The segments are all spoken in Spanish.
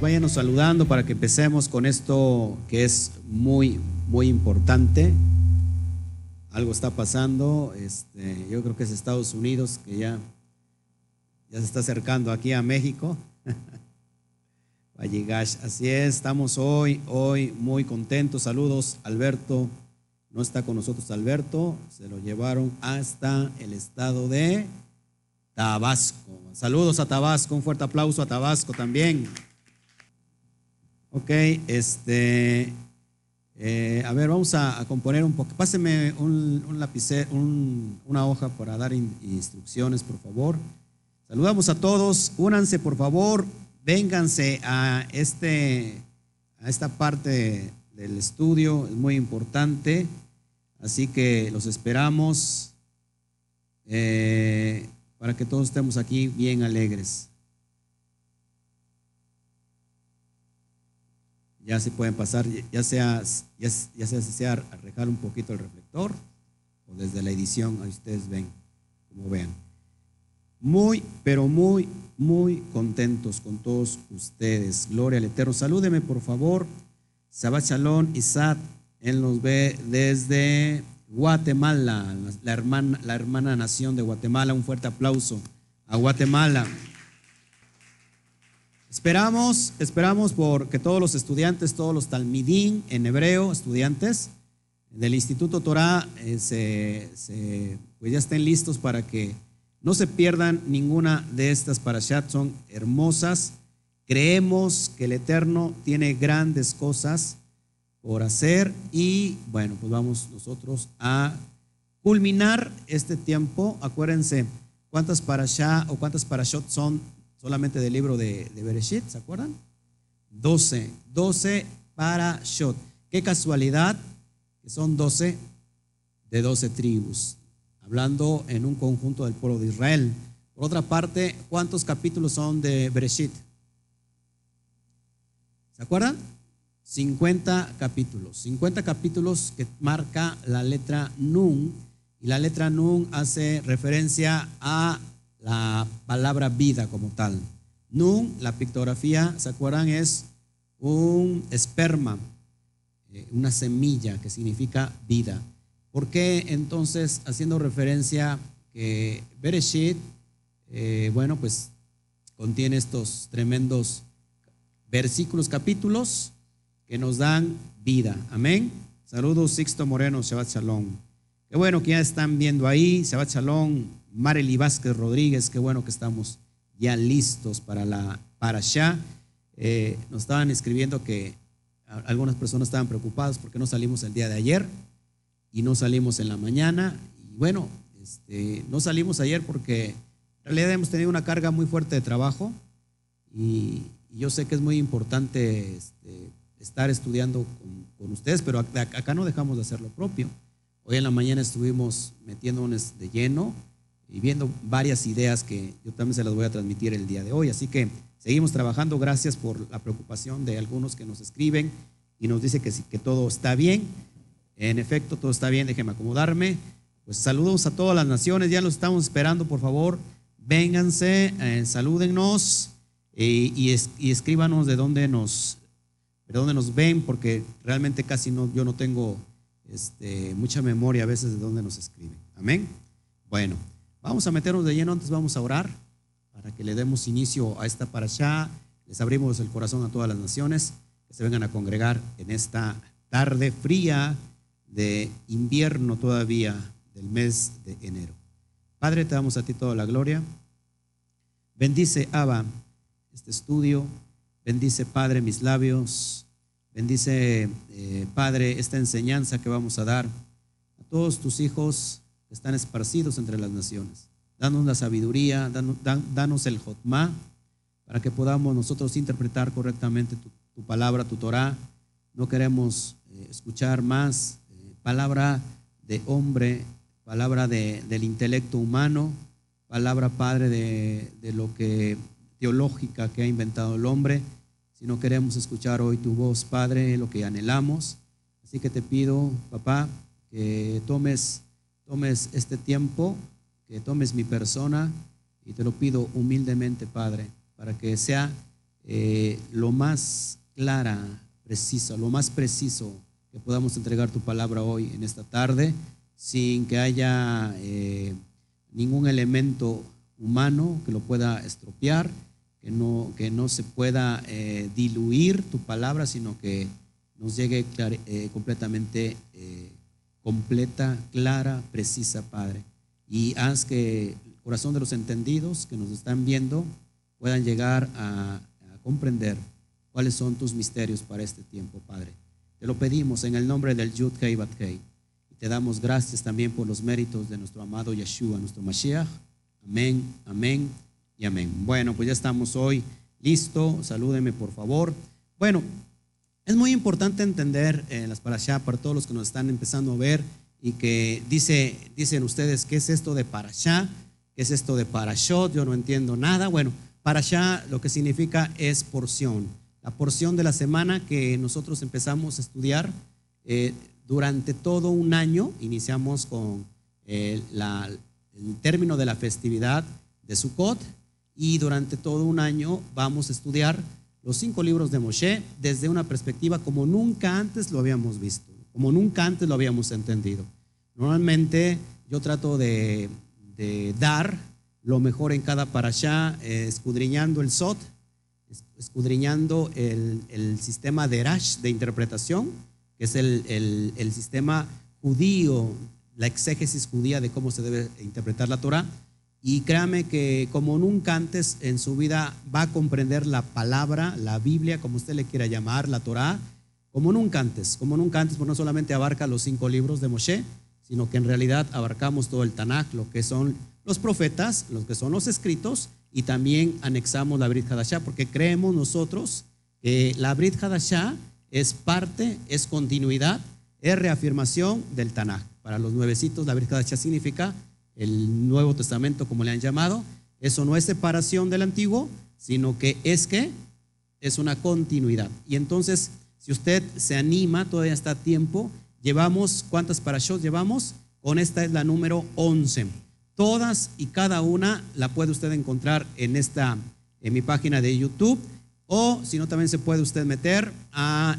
Váyanos saludando para que empecemos con esto que es muy, muy importante. Algo está pasando, este, yo creo que es Estados Unidos que ya, ya se está acercando aquí a México. Así es, estamos hoy, hoy muy contentos. Saludos, Alberto. No está con nosotros Alberto, se lo llevaron hasta el estado de Tabasco. Saludos a Tabasco, un fuerte aplauso a Tabasco también. Ok, este, eh, a ver, vamos a, componer un poco. Páseme un, un una hoja para dar instrucciones, por favor. Saludamos a todos. Únanse, por favor. Vénganse a, este, a esta parte del estudio. Es muy importante. Así que los esperamos eh, para que todos estemos aquí bien alegres. Ya se pueden pasar, ya sea, ya, sea, sea arrejar un poquito el reflector o desde la edición, ahí ustedes ven, como vean. Muy, pero muy, muy contentos con todos ustedes. Gloria al Eterno. Salúdeme, por favor. Sabat Shalom, Isaac. Él nos ve desde Guatemala, la hermana, la hermana nación de Guatemala. Un fuerte aplauso a Guatemala. Esperamos, esperamos por que todos los estudiantes, todos los talmidín en hebreo, estudiantes del Instituto Torah, eh, pues ya estén listos para que no se pierdan ninguna de estas parashat, son hermosas. Creemos que el Eterno tiene grandes cosas por hacer y bueno, pues vamos nosotros a culminar este tiempo. Acuérdense cuántas parashat o cuántas parashot son solamente del libro de, de ¿se acuerdan? 12, 12 para Shot. Qué casualidad que son 12 de 12 tribus, hablando en un conjunto del pueblo de Israel. Por otra parte, ¿cuántos capítulos son de Bereshit? ¿Se acuerdan? 50 capítulos. 50 capítulos que marca la letra Nun. Y la letra Nun hace referencia a la palabra vida como tal. Nun, la pictografía, ¿se acuerdan? Es un esperma, eh, una semilla que significa vida. ¿Por qué entonces, haciendo referencia que Bereshit, eh, bueno, pues contiene estos tremendos versículos, capítulos que nos dan vida? Amén. Saludos, Sixto Moreno, Shabbat Shalom. Qué bueno que ya están viendo ahí, Shabbat Shalom, Marely Vázquez Rodríguez, qué bueno que estamos ya listos para la para allá. Eh, nos estaban escribiendo que algunas personas estaban preocupadas porque no salimos el día de ayer y no salimos en la mañana. Y bueno, este, no salimos ayer porque en realidad hemos tenido una carga muy fuerte de trabajo y, yo sé que es muy importante este, estar estudiando con, con, ustedes, pero acá no dejamos de hacer lo propio. Hoy en la mañana estuvimos metiéndonos de lleno y viendo varias ideas que yo también se las voy a transmitir el día de hoy. Así que seguimos trabajando. Gracias por la preocupación de algunos que nos escriben y nos dice que, que todo está bien. En efecto, todo está bien. Déjenme acomodarme. Pues saludos a todas las naciones. Ya los estamos esperando, por favor. Vénganse, eh, salúdennos y, y, escríbanos de dónde nos, de dónde nos ven, porque realmente casi no, yo no tengo este, mucha memoria a veces de dónde nos escriben. Amén. Bueno. Vamos a meternos de lleno, antes vamos a orar para que le demos inicio a esta allá. Les abrimos el corazón a todas las naciones que se vengan a congregar en esta tarde fría de invierno todavía del mes de enero. Padre, te damos a ti toda la gloria. Bendice, Abba, este estudio. Bendice, Padre, mis labios. Bendice, eh, Padre, esta enseñanza que vamos a dar a todos tus hijos están esparcidos entre las naciones. Danos la sabiduría, danos, el jotma, para que podamos nosotros interpretar correctamente tu, palabra, tu Torah. No queremos eh, escuchar más eh, palabra de hombre, palabra del intelecto humano, palabra, Padre, de, de lo que teológica que ha inventado el hombre, sino queremos escuchar hoy tu voz, Padre, lo que anhelamos. Así que te pido, papá, que tomes tomes este tiempo, que tomes mi persona y te lo pido humildemente, Padre, para que sea eh, lo más clara, precisa, lo más preciso que podamos entregar tu palabra hoy en esta tarde, sin que haya eh, ningún elemento humano que lo pueda estropear, que no, que no se pueda eh, diluir tu palabra, sino que nos llegue completamente completa, clara, precisa, Padre. Y haz que el corazón de los entendidos que nos están viendo puedan llegar a, comprender cuáles son tus misterios para este tiempo, Padre. Te lo pedimos en el nombre del Yud Hei Bat Hei. Te damos gracias también por los méritos de nuestro amado Yeshua, nuestro Mashiach. Amén, amén y amén. Bueno, pues ya estamos hoy. Listo, salúdeme por favor. Bueno, es muy importante entender en las parashá para todos los que nos están empezando a ver y que dice, dicen ustedes, ¿qué es esto de parashá? ¿Qué es esto de parashot? Yo no entiendo nada. Bueno, parashá lo que significa es porción. La porción de la semana que nosotros empezamos a estudiar eh, durante todo un año, iniciamos con eh, el término de la festividad de Sukkot y durante todo un año vamos a estudiar los cinco libros de Moshe desde una perspectiva como nunca antes lo habíamos visto, como nunca antes lo habíamos entendido. Normalmente yo trato de, dar lo mejor en cada parashá, eh, escudriñando el Sot, escudriñando el, sistema de Rash de interpretación, que es el, el sistema judío, la exégesis judía de cómo se debe interpretar la Torah y créame que como nunca antes en su vida va a comprender la palabra, la Biblia, como usted le quiera llamar, la Torá, como nunca antes, como nunca antes, porque no solamente abarca los cinco libros de Moshe, sino que en realidad abarcamos todo el Tanakh, lo que son los profetas, lo que son los escritos, y también anexamos la Brit Hadashah, porque creemos nosotros que la Brit Hadashah es parte, es continuidad, es reafirmación del Tanakh. Para los nuevecitos, la Brit Hadashah significa el Nuevo Testamento, como le han llamado, eso no es separación del antiguo, sino que es que es una continuidad. Y entonces, si usted se anima, todavía está a tiempo. Llevamos, ¿cuántas parashot llevamos? Con esta es la número 11. Todas y cada una la puede usted encontrar en esta, en mi página de YouTube. O si no, también se puede usted meter a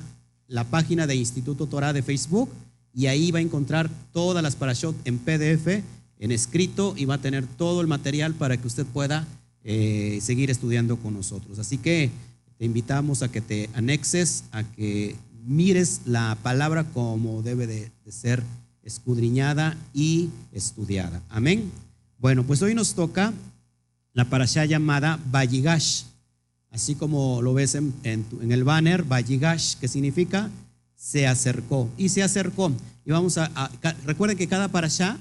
la página de Instituto Torah de Facebook y ahí va a encontrar todas las parashot en PDF en escrito y va a tener todo el material para que usted pueda eh, seguir estudiando con nosotros. Así que te invitamos a que te anexes, a que mires la palabra como debe de, ser escudriñada y estudiada. Amén. Bueno, pues hoy nos toca la parasha llamada Bayigash, así como lo ves en, el banner, Bayigash, que significa se acercó y se acercó. Y vamos a, recuerden que cada parasha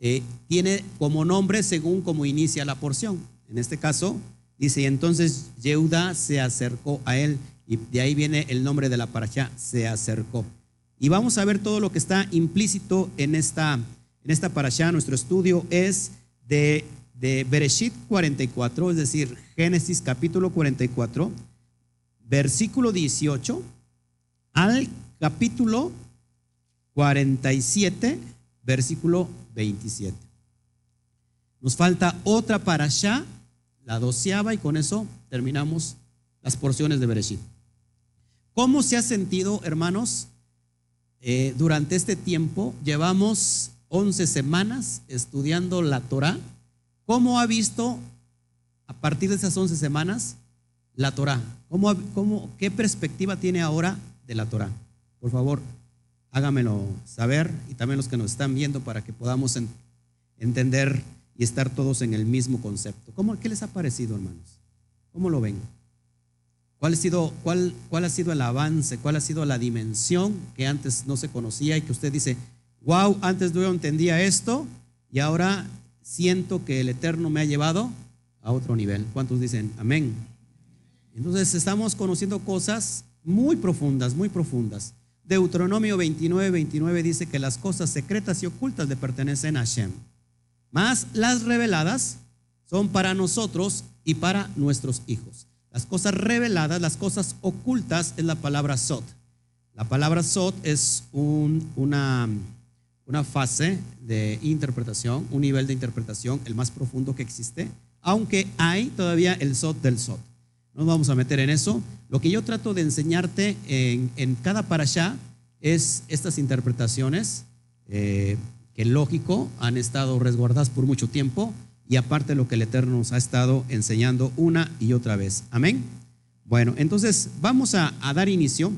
eh, tiene como nombre según como inicia la porción. En este caso, dice, y entonces Yehuda se acercó a él, y de ahí viene el nombre de la parasha, se acercó. Y vamos a ver todo lo que está implícito en esta, en esta parasha. Nuestro estudio es de, de Bereshit 44, es decir, Génesis capítulo 44, versículo 18 al capítulo 47, versículo 27. Nos falta otra para allá, la doceava, y con eso terminamos las porciones de Bereshit. ¿Cómo se ha sentido, hermanos? Eh, durante este tiempo llevamos 11 semanas estudiando la Torah. ¿Cómo ha visto a partir de esas 11 semanas la Torah? ¿Cómo, cómo, ¿Qué perspectiva tiene ahora de la Torah? Por favor, hágamelo saber y también los que nos están viendo para que podamos entender y estar todos en el mismo concepto. ¿Cómo, ¿Qué les ha parecido, hermanos? ¿Cómo lo ven? ¿Cuál ha, sido, cuál, ¿Cuál ha sido el avance? ¿Cuál ha sido la dimensión que antes no se conocía y que usted dice, wow, antes yo entendía esto y ahora siento que el Eterno me ha llevado a otro nivel? ¿Cuántos dicen amén? Entonces estamos conociendo cosas muy profundas, muy profundas. Deuteronomio 29, 29 dice que las cosas secretas y ocultas le pertenecen a Hashem. Más las reveladas son para nosotros y para nuestros hijos. Las cosas reveladas, las cosas ocultas es la palabra Sot. La palabra Sot es una, una fase de interpretación, un nivel de interpretación, el más profundo que existe, aunque hay todavía el Sot del Sot. No vamos a meter en eso. Lo que yo trato de enseñarte en, cada parashá es estas interpretaciones eh, que lógico han estado resguardadas por mucho tiempo y aparte lo que el Eterno nos ha estado enseñando una y otra vez. Amén. Bueno, entonces vamos a, dar inicio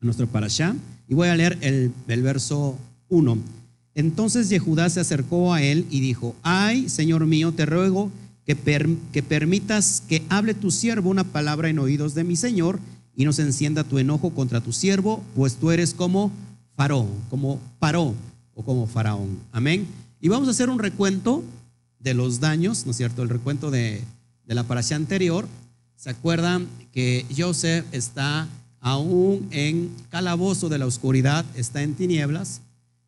a nuestro parashá y voy a leer el, el verso 1. Entonces Yehudá se acercó a él y dijo, ay, Señor mío, te ruego que, per, que permitas que hable tu siervo una palabra en oídos de mi Señor y no se encienda tu enojo contra tu siervo, pues tú eres como Faraón, como Paró o como Faraón. Amén. Y vamos a hacer un recuento de los daños, ¿no es cierto? El recuento de, de la parasha anterior. ¿Se acuerdan que Joseph está aún en calabozo de la oscuridad, está en tinieblas,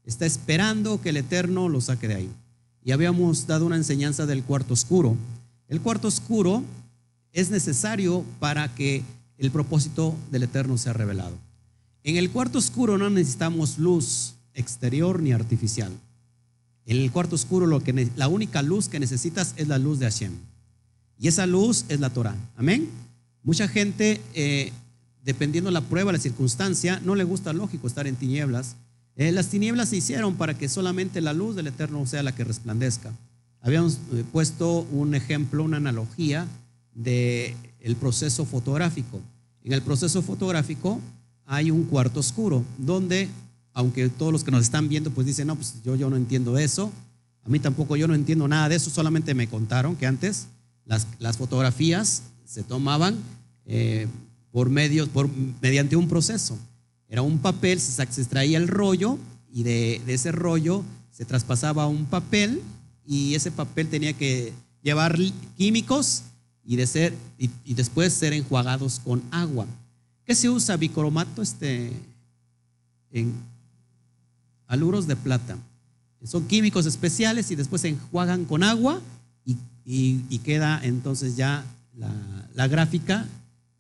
está esperando que el Eterno lo saque de ahí? Y habíamos dado una enseñanza del cuarto oscuro. El cuarto oscuro es necesario para que el propósito del Eterno sea revelado. En el cuarto oscuro no necesitamos luz exterior ni artificial. En el cuarto oscuro lo que, la única luz que necesitas es la luz de Hashem. Y esa luz es la Torah. Amén. Mucha gente, eh, dependiendo la prueba, la circunstancia, no le gusta lógico estar en tinieblas. Eh, las tinieblas se hicieron para que solamente la luz del Eterno sea la que resplandezca. Habíamos eh, puesto un ejemplo, una analogía de el proceso fotográfico. En el proceso fotográfico hay un cuarto oscuro, donde, aunque todos los que nos están viendo, pues dicen, no, pues yo, yo no entiendo eso, a mí tampoco yo no entiendo nada de eso, solamente me contaron que antes las, las fotografías se tomaban eh, por medio, por, mediante un proceso. Era un papel, se, extraía el rollo y de, ese rollo se traspasaba un papel y ese papel tenía que llevar químicos y, de ser, y, después ser enjuagados con agua. ¿Qué se usa bicromato? Este, en aluros de plata. Son químicos especiales y después se enjuagan con agua y queda entonces ya la, la, gráfica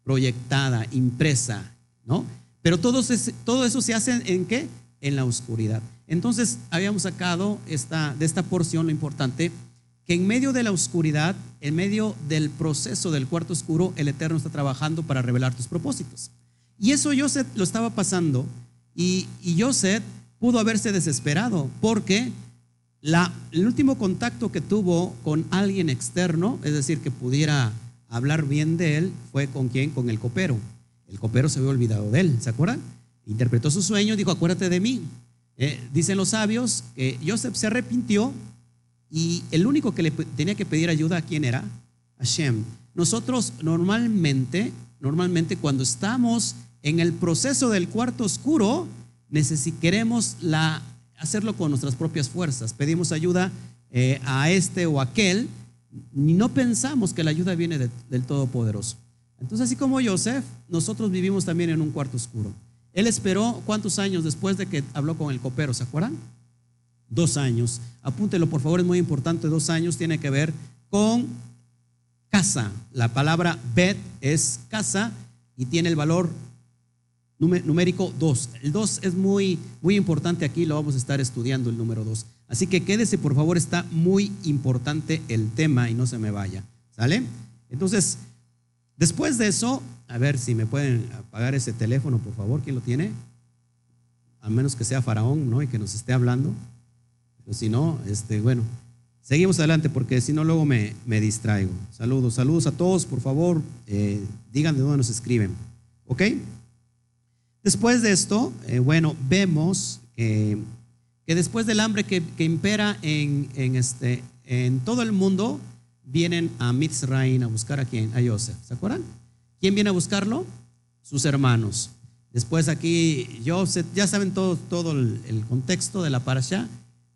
proyectada, impresa, ¿no? Pero todo, se, todo eso se hace en qué? En la oscuridad. Entonces habíamos sacado esta, de esta porción lo importante que en medio de la oscuridad, en medio del proceso del cuarto oscuro, el Eterno está trabajando para revelar tus propósitos. Y eso Joseph lo estaba pasando y, y Joseph pudo haberse desesperado porque la, el último contacto que tuvo con alguien externo, es decir, que pudiera hablar bien de él, fue con quién? Con el copero. El copero se había olvidado de él, ¿se acuerdan? Interpretó su sueño, dijo, acuérdate de mí. Eh, dicen los sabios que Joseph se arrepintió y el único que le tenía que pedir ayuda a quién era? Hashem. Nosotros normalmente, normalmente cuando estamos en el proceso del cuarto oscuro, queremos hacerlo con nuestras propias fuerzas. Pedimos ayuda eh, a este o aquel y no pensamos que la ayuda viene de, del Todopoderoso. Entonces, así como Joseph, nosotros vivimos también en un cuarto oscuro. Él esperó cuántos años después de que habló con el copero, ¿se acuerdan? Dos años. Apúntelo, por favor, es muy importante. Dos años tiene que ver con casa. La palabra bet es casa y tiene el valor numérico 2. El 2 es muy, muy importante aquí, lo vamos a estar estudiando el número 2. Así que quédese, por favor, está muy importante el tema y no se me vaya. ¿Sale? Entonces, después de eso, a ver si me pueden apagar ese teléfono, por favor, ¿quién lo tiene? A menos que sea Faraón, ¿no? Y que nos esté hablando. Pero si no, este, bueno, seguimos adelante porque si no luego me, me, distraigo. Saludos, saludos a todos, por favor, eh, digan de dónde nos escriben. ¿Ok? Después de esto, eh, bueno, vemos que, que, después del hambre que, que impera en, en, este, en todo el mundo, vienen a Mitzraim a buscar a quién? A Joseph. ¿Se acuerdan? ¿Quién viene a buscarlo? Sus hermanos. Después aquí Joseph, ya saben todo, todo el, el contexto de la parasha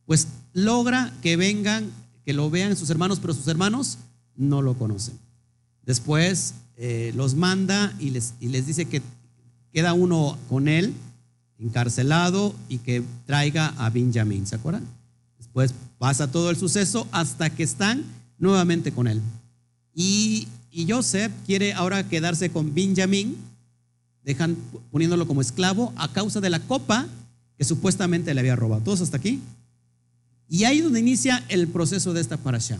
pues logra que vengan, que lo vean sus hermanos, pero sus hermanos no lo conocen. Después eh, los manda y les, y les dice que queda uno con él, encarcelado, y que traiga a Benjamín, ¿se acuerdan? Después pasa todo el suceso hasta que están nuevamente con él. Y, y Joseph quiere ahora quedarse con Benjamín, dejan poniéndolo como esclavo a causa de la copa que supuestamente le había robado. ¿Todos hasta aquí? Y ahí es donde inicia el proceso de esta parasha.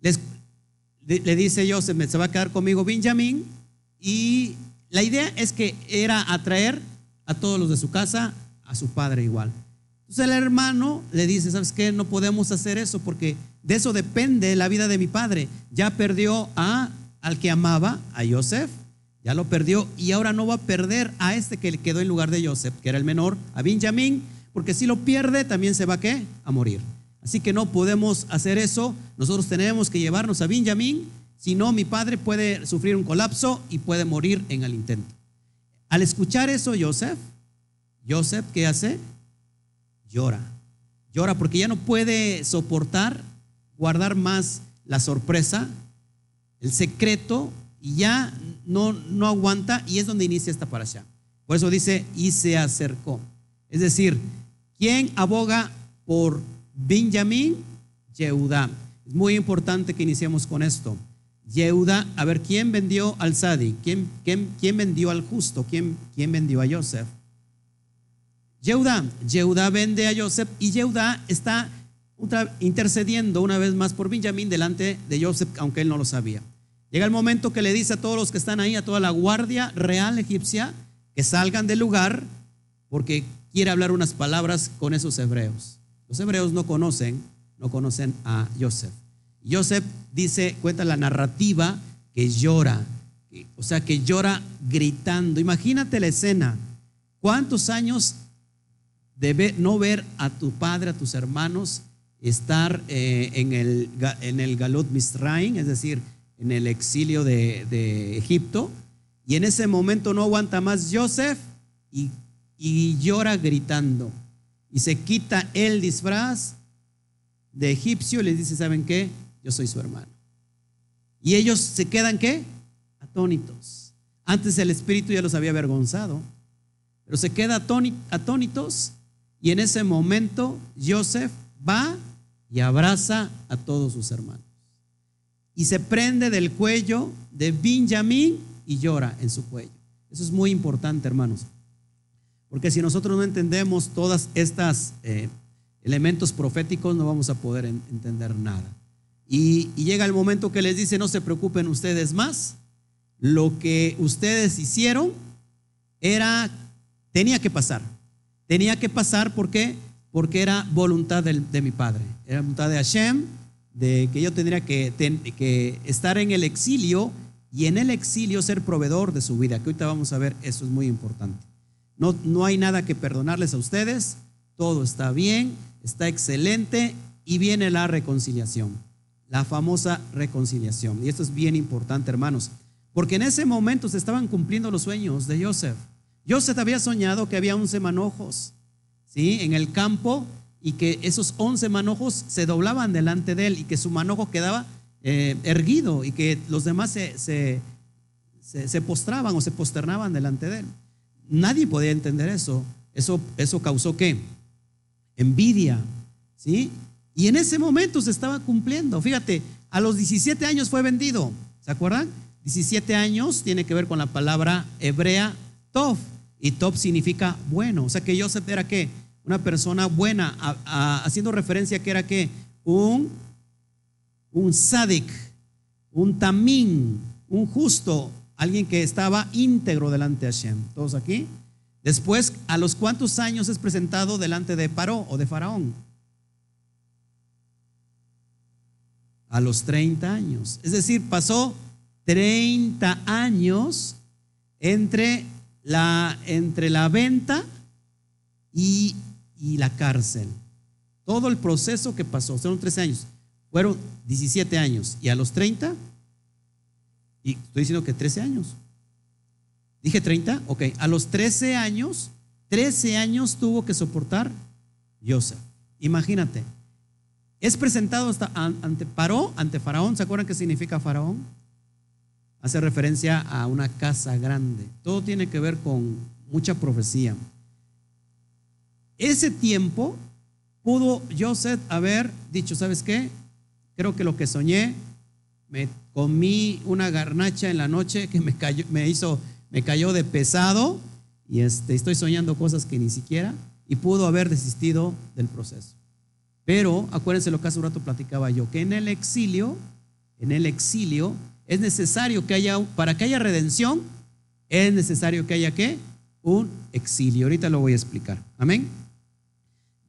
Les, le dice Joseph, se va a quedar conmigo Benjamín. Y la idea es que era atraer a todos los de su casa a su padre igual. Entonces el hermano le dice, ¿sabes qué? No podemos hacer eso porque de eso depende la vida de mi padre. Ya perdió a, al que amaba, a Joseph, ya lo perdió y ahora no va a perder a este que le quedó en lugar de Joseph, que era el menor, a Benjamín, porque si lo pierde también se va a qué? A morir. Así que no podemos hacer eso. Nosotros tenemos que llevarnos a Benjamín, si no mi padre puede sufrir un colapso y puede morir en el intento. Al escuchar eso, Joseph, Joseph, ¿qué hace? Llora. Llora porque ya no puede soportar, guardar más la sorpresa, el secreto, y ya no, no aguanta, y es donde inicia esta allá. Por eso dice, y se acercó. Es decir, ¿quién aboga por Benjamín? Yehuda. Es muy importante que iniciemos con esto. Yehuda, a ver, ¿quién vendió al Sadi? ¿Quién, quién, vendió al justo? ¿Quién, ¿Quién vendió a Joseph? Yehuda, Yehuda vende a Joseph y Yehuda está intercediendo una vez más por Benjamín delante de Joseph, aunque él no lo sabía. Llega el momento que le dice a todos los que están ahí, a toda la guardia real egipcia, que salgan del lugar porque quiere hablar unas palabras con esos hebreos. Los hebreos no conocen, no conocen a Joseph. Joseph dice, cuenta la narrativa que llora, o sea, que llora gritando. Imagínate la escena. ¿Cuántos años de no ver a tu padre, a tus hermanos, estar eh, en, el, en el Galut Misraim, es decir, en el exilio de, Egipto, y en ese momento no aguanta más Joseph y, y llora gritando. Y se quita el disfraz de egipcio y les dice, ¿saben qué? Yo soy su hermano. Y ellos se quedan qué? Atónitos. Antes el espíritu ya los había avergonzado, pero se queda atónitos y en ese momento Joseph va y abraza a todos sus hermanos. Y se prende del cuello de Benjamín y llora en su cuello. Eso es muy importante, hermanos. Porque si nosotros no entendemos todas estas eh, elementos proféticos, no vamos a poder entender nada. Y, llega el momento que les dice, no se preocupen ustedes más. Lo que ustedes hicieron era, tenía que pasar. Tenía que pasar, ¿por qué? Porque era voluntad de, mi padre, era voluntad de Hashem, de que yo tendría que, estar en el exilio y en el exilio ser proveedor de su vida, que ahorita vamos a ver, eso es muy importante. No, no hay nada que perdonarles a ustedes, todo está bien, está excelente y viene la reconciliación, la famosa reconciliación. Y esto es bien importante, hermanos, porque en ese momento se estaban cumpliendo los sueños de Joseph. Joseph había soñado que había once manojos ¿sí? en el campo y que esos once manojos se doblaban delante de él y que su manojo quedaba eh, erguido y que los demás se, se, se, postraban o se posternaban delante de él. Nadie podía entender eso. Eso, eso causó qué? Envidia. ¿sí? Y en ese momento se estaba cumpliendo. Fíjate, a los 17 años fue vendido. ¿Se acuerdan? 17 años tiene que ver con la palabra hebrea Tov. Y Tov significa bueno. O sea que Joseph era qué? Una persona buena, haciendo referencia que era qué? Un, un sadik, un tamín, un justo, alguien que estaba íntegro delante de Hashem. ¿Todos aquí? Después, ¿a los cuántos años es presentado delante de Paró o de Faraón? A los 30 años. Es decir, pasó 30 años entre la, entre la venta y, la cárcel. Todo el proceso que pasó, fueron 13 años, fueron 17 años. Y a los 30, y estoy diciendo que 13 años. Dije 30, ok. A los 13 años, 13 años tuvo que soportar Joseph. Imagínate. Es presentado hasta ante Paró, ante Faraón. ¿Se acuerdan qué significa Faraón? Hace referencia a una casa grande. Todo tiene que ver con mucha profecía. Ese tiempo pudo Joseph haber dicho, ¿sabes qué? Creo que lo que soñé, me comí una garnacha en la noche que me cayó, me hizo, me cayó de pesado y este, estoy soñando cosas que ni siquiera, y pudo haber desistido del proceso. Pero acuérdense lo que hace un rato platicaba yo, que en el exilio en el exilio, es necesario que haya, para que haya redención, es necesario que haya qué? Un exilio. Ahorita lo voy a explicar. Amén.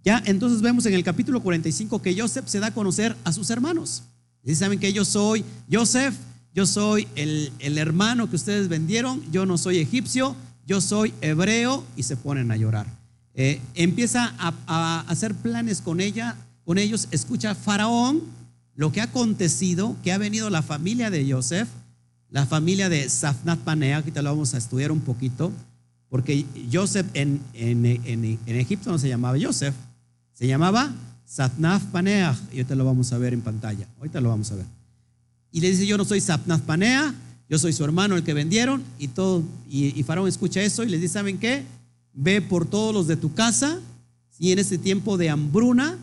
Ya entonces vemos en el capítulo 45 que Joseph se da a conocer a sus hermanos. Y saben que yo soy Joseph, yo soy el, hermano que ustedes vendieron, yo no soy egipcio, yo soy hebreo y se ponen a llorar. Eh, empieza a, a, hacer planes con ella, con ellos, escucha Faraón lo que ha acontecido, que ha venido la familia de Joseph, la familia de Safnat Panea, te lo vamos a estudiar un poquito, porque Joseph en, en, en, en Egipto no se llamaba Joseph, se llamaba Satnaf Panea, y ahorita lo vamos a ver en pantalla, ahorita lo vamos a ver. Y le dice, yo no soy Satnaf Panea, yo soy su hermano el que vendieron, y todo, y, Faraón escucha eso y le dice, ¿saben qué? Ve por todos los de tu casa, y en este tiempo de hambruna,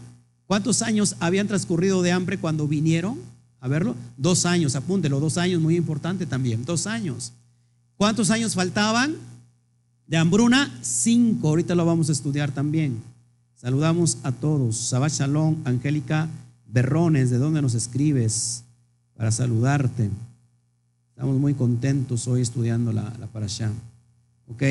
¿cuántos años habían transcurrido de hambre cuando vinieron a verlo? Dos años, apúntelo, dos años, muy importante también, dos años. ¿Cuántos años faltaban de hambruna? Cinco, ahorita lo vamos a estudiar también. Saludamos a todos. Sabat Shalom, Angélica Berrones, ¿de dónde nos escribes? Para saludarte. Estamos muy contentos hoy estudiando la, la parashá. Ok,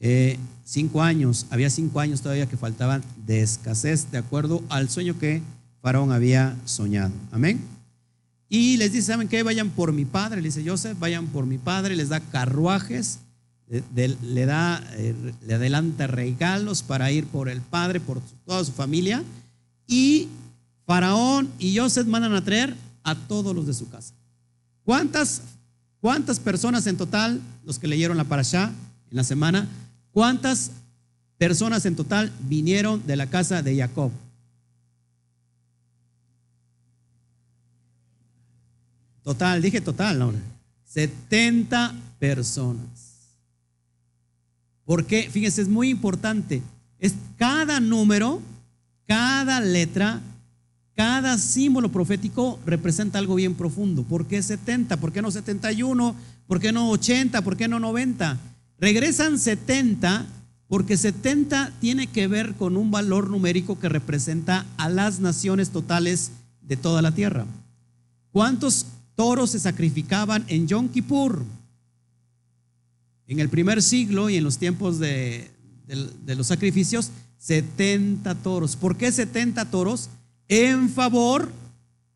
eh, cinco años, había cinco años todavía que faltaban de escasez, de acuerdo al sueño que Faraón había soñado. Amén. Y les dice, ¿saben qué? Vayan por mi padre, le dice Joseph, vayan por mi padre, les da carruajes le da, eh, le adelanta regalos para ir por el padre, por toda su familia. Y Faraón y Joseph mandan a traer a todos los de su casa. ¿Cuántas, cuántas personas en total, los que leyeron la parashá en la semana, cuántas personas en total vinieron de la casa de Jacob? Total, dije total, ¿no? 70 personas. Porque, fíjense, es muy importante. Es cada número, cada letra, cada símbolo profético representa algo bien profundo. ¿Por qué 70? ¿Por qué no 71? ¿Por qué no 80? ¿Por qué no 90? Regresan 70 porque 70 tiene que ver con un valor numérico que representa a las naciones totales de toda la tierra. ¿Cuántos toros se sacrificaban en Yom Kippur? En el primer siglo y en los tiempos de, los sacrificios, 70 toros. ¿Por qué 70 toros? En favor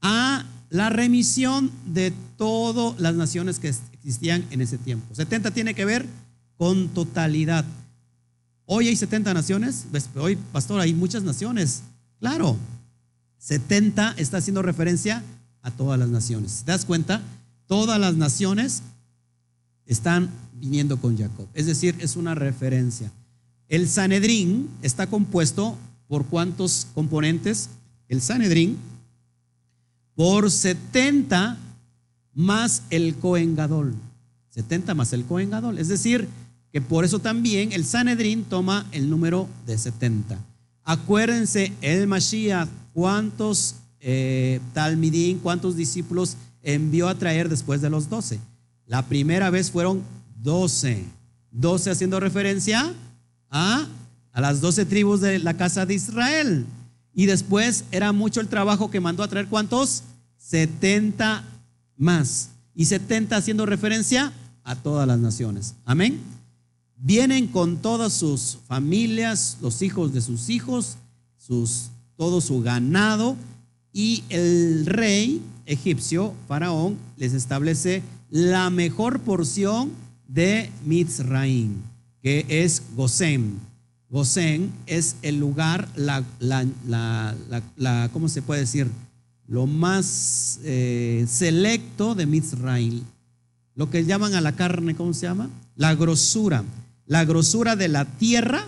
a la remisión de todas las naciones que existían en ese tiempo. 70 tiene que ver con totalidad. Hoy hay 70 naciones, hoy, pastor, hay muchas naciones. Claro, 70 está haciendo referencia a todas las naciones. ¿Te das cuenta? Todas las naciones están viniendo con Jacob. Es decir, es una referencia. El Sanedrín está compuesto por cuántos componentes? El Sanedrín por 70 más el Cohen Gadol. 70 más el Cohen Gadol. Es decir, que por eso también el Sanedrín toma el número de 70. Acuérdense, el Mashiach, cuántos eh, Talmidín, cuántos discípulos envió a traer después de los 12. La primera vez fueron 12. 12 haciendo referencia a, a las 12 tribus de la casa de Israel. Y después era mucho el trabajo que mandó a traer cuántos? 70 más. Y 70 haciendo referencia a todas las naciones. Amén. Vienen con todas sus familias, los hijos de sus hijos, sus, todo su ganado. Y el rey egipcio, faraón, les establece la mejor porción de Mitzraim, que es Gosén. Gosén es el lugar, la, la, ¿cómo se puede decir? Lo más eh, selecto de Mitzraim. Lo que llaman a la carne, ¿cómo se llama? La grosura. La grosura de la tierra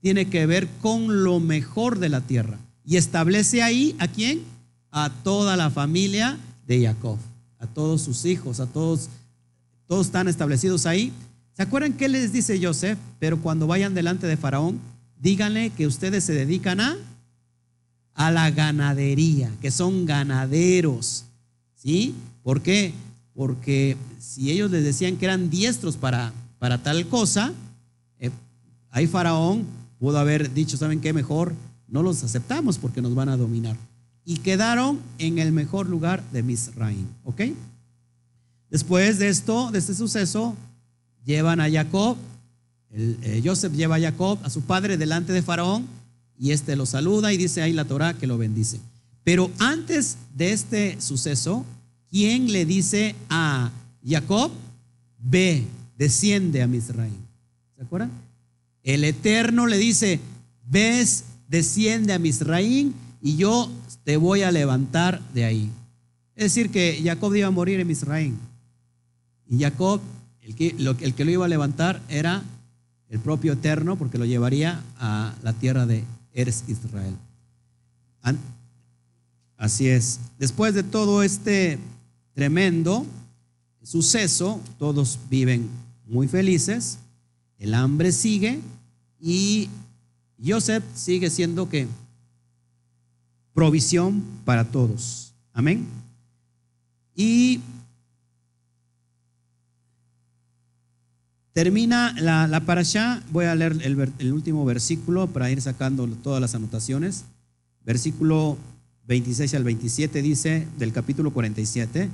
tiene que ver con lo mejor de la tierra. Y establece ahí a quién? A toda la familia de Jacob, a todos sus hijos, a todos todos están establecidos ahí. ¿Se acuerdan qué les dice Joseph? Pero cuando vayan delante de Faraón, díganle que ustedes se dedican a, a la ganadería, que son ganaderos. ¿Sí? ¿Por qué? Porque si ellos les decían que eran diestros para, para tal cosa, ahí Faraón pudo haber dicho, ¿saben qué? Mejor no los aceptamos porque nos van a dominar. y quedaron en el mejor lugar de Misraim. ¿Ok? Después de esto, de este suceso, llevan a Jacob, eh, Joseph lleva a Jacob, a su padre, delante de Faraón, y este lo saluda y dice ahí la Torah que lo bendice. Pero antes de este suceso, ¿quién le dice a Jacob? Ve, desciende a Misraim. ¿Se acuerdan? El Eterno le dice, ves, desciende a Misraim y yo te voy a levantar de ahí. Es decir, que Jacob iba a morir en Misraim. Y Jacob, el que, lo, el que lo iba a levantar era el propio Eterno, porque lo llevaría a la tierra de Eres Israel. Así es. Después de todo este tremendo suceso, todos viven muy felices, el hambre sigue y Joseph sigue siendo que provisión para todos. Amén. Y termina la, la. Voy a leer el último versículo para ir sacando todas las anotaciones. Versículo 26 al 27 dice del capítulo 47.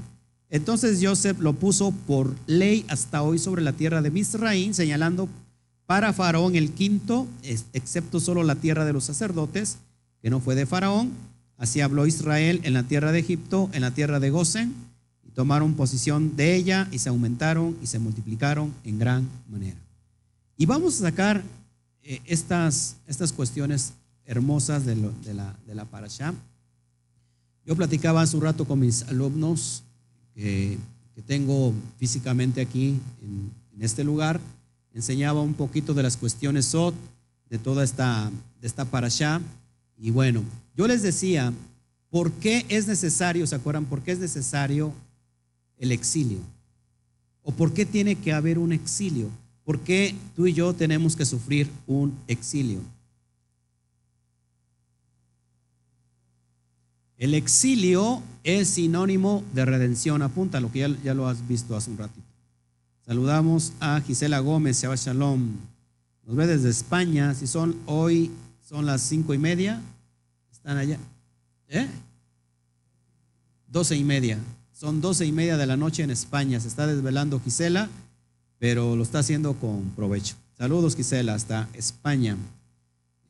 Entonces Joseph lo puso por ley hasta hoy sobre la tierra de Misraín, señalando para Faraón el quinto, excepto solo la tierra de los sacerdotes, que no fue de Faraón. Así habló Israel en la tierra de Egipto, en la tierra de Gosen, y tomaron posición de ella y se aumentaron y se multiplicaron en gran manera. Y vamos a sacar eh, estas, estas cuestiones hermosas de, la, de la parasha. Yo platicaba hace un rato con mis alumnos que, tengo físicamente aquí en, este lugar, enseñaba un poquito de las cuestiones SOT, de toda esta, de esta parasha. Y bueno, yo les decía, ¿por qué es necesario, se acuerdan, por qué es necesario el exilio? ¿O por qué tiene que haber un exilio? ¿Por qué tú y yo tenemos que sufrir un exilio? El exilio es sinónimo de redención. Apunta lo que ya, lo has visto hace un ratito. Saludamos a Gisela Gómez, Shabbat Shalom. Nos ve desde España. Si son hoy, son las cinco y media. Están allá. ¿Eh? Doce y media. Son doce y media de la noche en España. Se está desvelando Gisela, pero lo está haciendo con provecho. Saludos, Gisela, hasta España.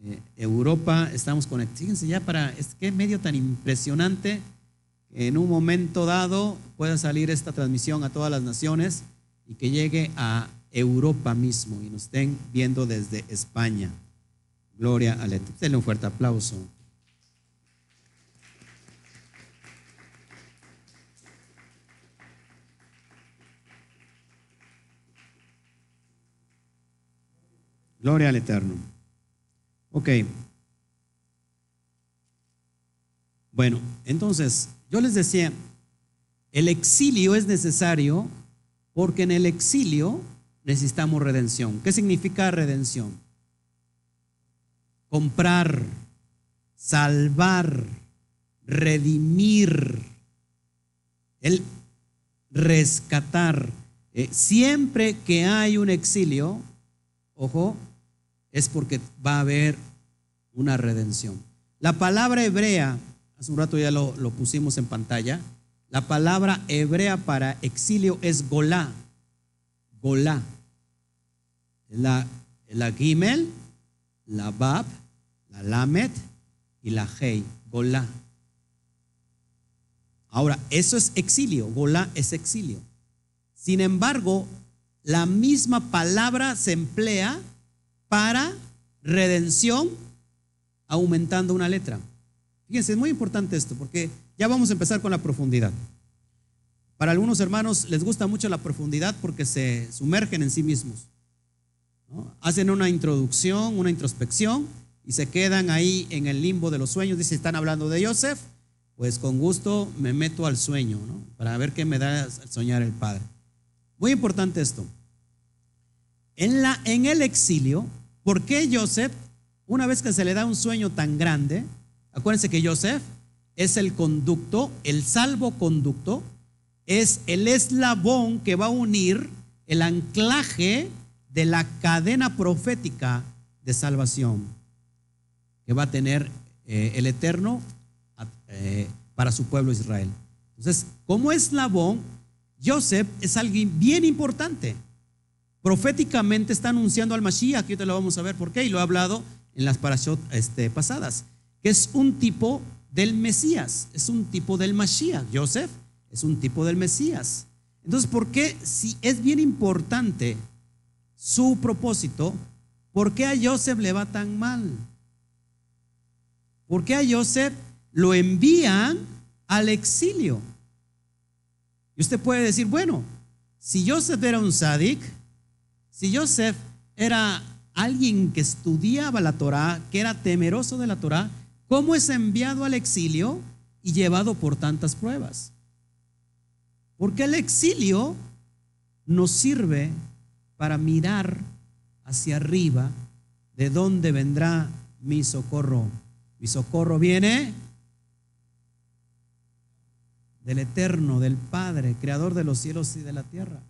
Eh, Europa, estamos conectados. Fíjense ya para, es, qué medio tan impresionante que en un momento dado pueda salir esta transmisión a todas las naciones y que llegue a Europa mismo y nos estén viendo desde España. Gloria al Eterno. Denle un fuerte aplauso. Gloria al Eterno. Ok. Bueno, entonces, yo les decía, el exilio es necesario porque en el exilio necesitamos redención. ¿Qué significa redención? Comprar, salvar, redimir, el rescatar. Eh, siempre que hay un exilio, ojo, es porque va a haber una redención. La palabra hebrea, hace un rato ya lo, pusimos en pantalla, la palabra hebrea para exilio es golá. Golá. La, la gimel, la bab, la lamet y la hei. Golá. Ahora, eso es exilio. Golá es exilio. Sin embargo, la misma palabra se emplea para redención aumentando una letra. Fíjense, es muy importante esto porque ya vamos a empezar con la profundidad. Para algunos hermanos les gusta mucho la profundidad porque se sumergen en sí mismos. Hacen una introducción, una introspección y se quedan ahí en el limbo de los sueños. Dice, están hablando de Joseph, pues con gusto me meto al sueño, para ver qué me da soñar el Padre. Muy importante esto. En, el exilio, ¿Por qué Joseph, una vez que se le da un sueño tan grande, acuérdense que Joseph es el conducto, el salvoconducto, es el eslabón que va a unir el anclaje de la cadena profética de salvación que va a tener eh, el Eterno eh, para su pueblo Israel. Entonces, como eslabón, Joseph es alguien bien importante. Proféticamente está anunciando al Mashiach, que te lo vamos a ver por qué, y lo he hablado en las parashot este, pasadas, que es un tipo del Mesías, es un tipo del Mashiach. Joseph es un tipo del Mesías. Entonces, ¿por qué si es bien importante su propósito, por qué a Joseph le va tan mal? ¿Por qué a Joseph lo envían al exilio? Y usted puede decir, bueno, si Joseph era un sadik, si Joseph era alguien que estudiaba la Torah, que era temeroso de la Torah, ¿cómo es enviado al exilio y llevado por tantas pruebas? Porque el exilio nos sirve para mirar hacia arriba de dónde vendrá mi socorro. Mi socorro viene del Eterno, del Padre, Creador de los cielos y de la tierra.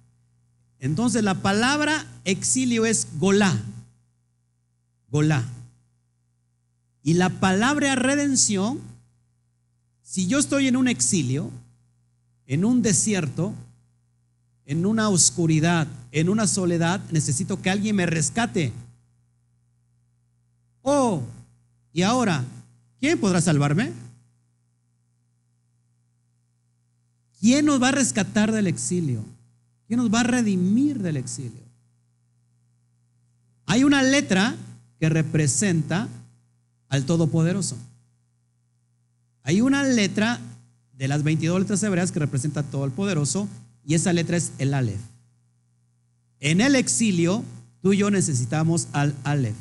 Entonces la palabra exilio es golá, golá. Y la palabra redención, si yo estoy en un exilio, en un desierto, en una oscuridad, en una soledad, necesito que alguien me rescate. Oh, y ahora, ¿quién podrá salvarme? ¿Quién nos va a rescatar del exilio? ¿Quién nos va a redimir del exilio? Hay una letra que representa al Todopoderoso. Hay una letra de las 22 letras hebreas que representa todo el poderoso y esa letra es el Aleph. En el exilio, tú y yo necesitamos al Aleph.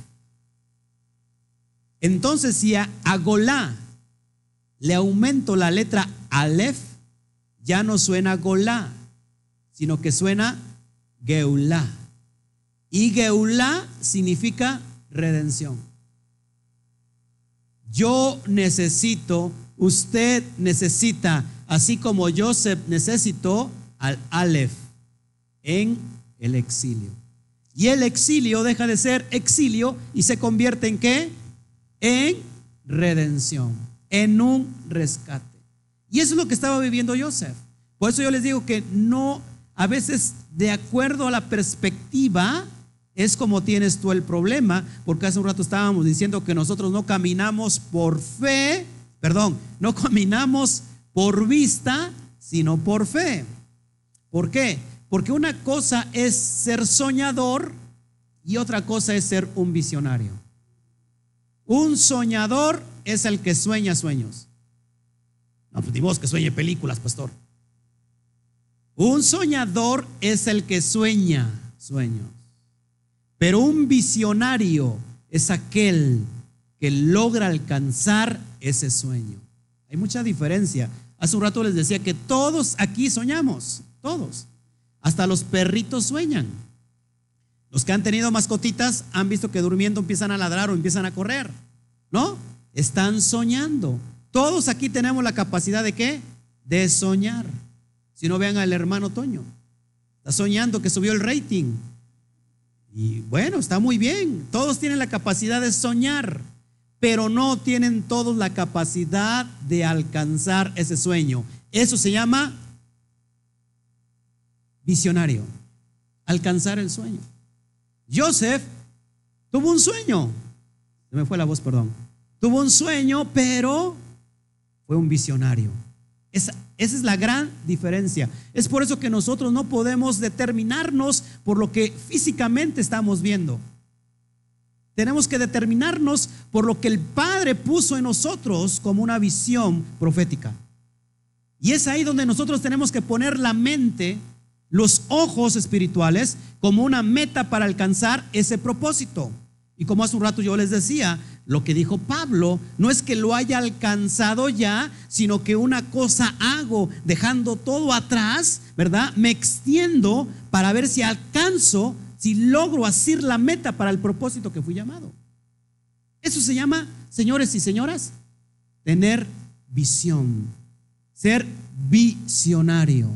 Entonces, si a, Golá le aumento la letra Aleph, ya no suena Golá, sino que suena Geulá. Y Geulá significa redención. Yo necesito, usted necesita, así como Joseph necesitó al Aleph en el exilio. Y el exilio deja de ser exilio y se convierte en qué? En redención, en un rescate. Y eso es lo que estaba viviendo Joseph. Por eso yo les digo que no, a veces de acuerdo a la perspectiva, es como tienes tú el problema, porque hace un rato estábamos diciendo que nosotros no caminamos por fe, perdón, no caminamos por vista, sino por fe. ¿Por qué? Porque una cosa es ser soñador y otra cosa es ser un visionario. Un soñador es el que sueña sueños. No, pues que sueñe películas, pastor. Un soñador es el que sueña sueños. Pero un visionario es aquel que logra alcanzar ese sueño. Hay mucha diferencia. Hace un rato les decía que todos aquí soñamos, todos. Hasta los perritos sueñan. Los que han tenido mascotitas han visto que durmiendo empiezan a ladrar o empiezan a correr. ¿No? Están soñando. Todos aquí tenemos la capacidad de qué? De soñar. Si no vean al hermano Toño. Está soñando que subió el rating. Y bueno, está muy bien. Todos tienen la capacidad de soñar, pero no tienen todos la capacidad de alcanzar ese sueño. Eso se llama visionario. Alcanzar el sueño. Joseph tuvo un sueño. Se me fue la voz, perdón. Tuvo un sueño, pero fue un visionario. Esa, esa, es la gran diferencia. Es por eso que nosotros no podemos determinarnos por lo que físicamente estamos viendo. Tenemos que determinarnos por lo que el Padre puso en nosotros como una visión profética. Y es ahí donde nosotros tenemos que poner la mente, los ojos espirituales, como una meta para alcanzar ese propósito. Y como hace un rato yo les decía, lo que dijo Pablo no es que lo haya alcanzado ya, sino que una cosa hago, dejando todo atrás, ¿verdad? Me extiendo para ver si alcanzo, si logro hacer la meta para el propósito que fui llamado. Eso se llama, señores y señoras, tener visión, ser visionario,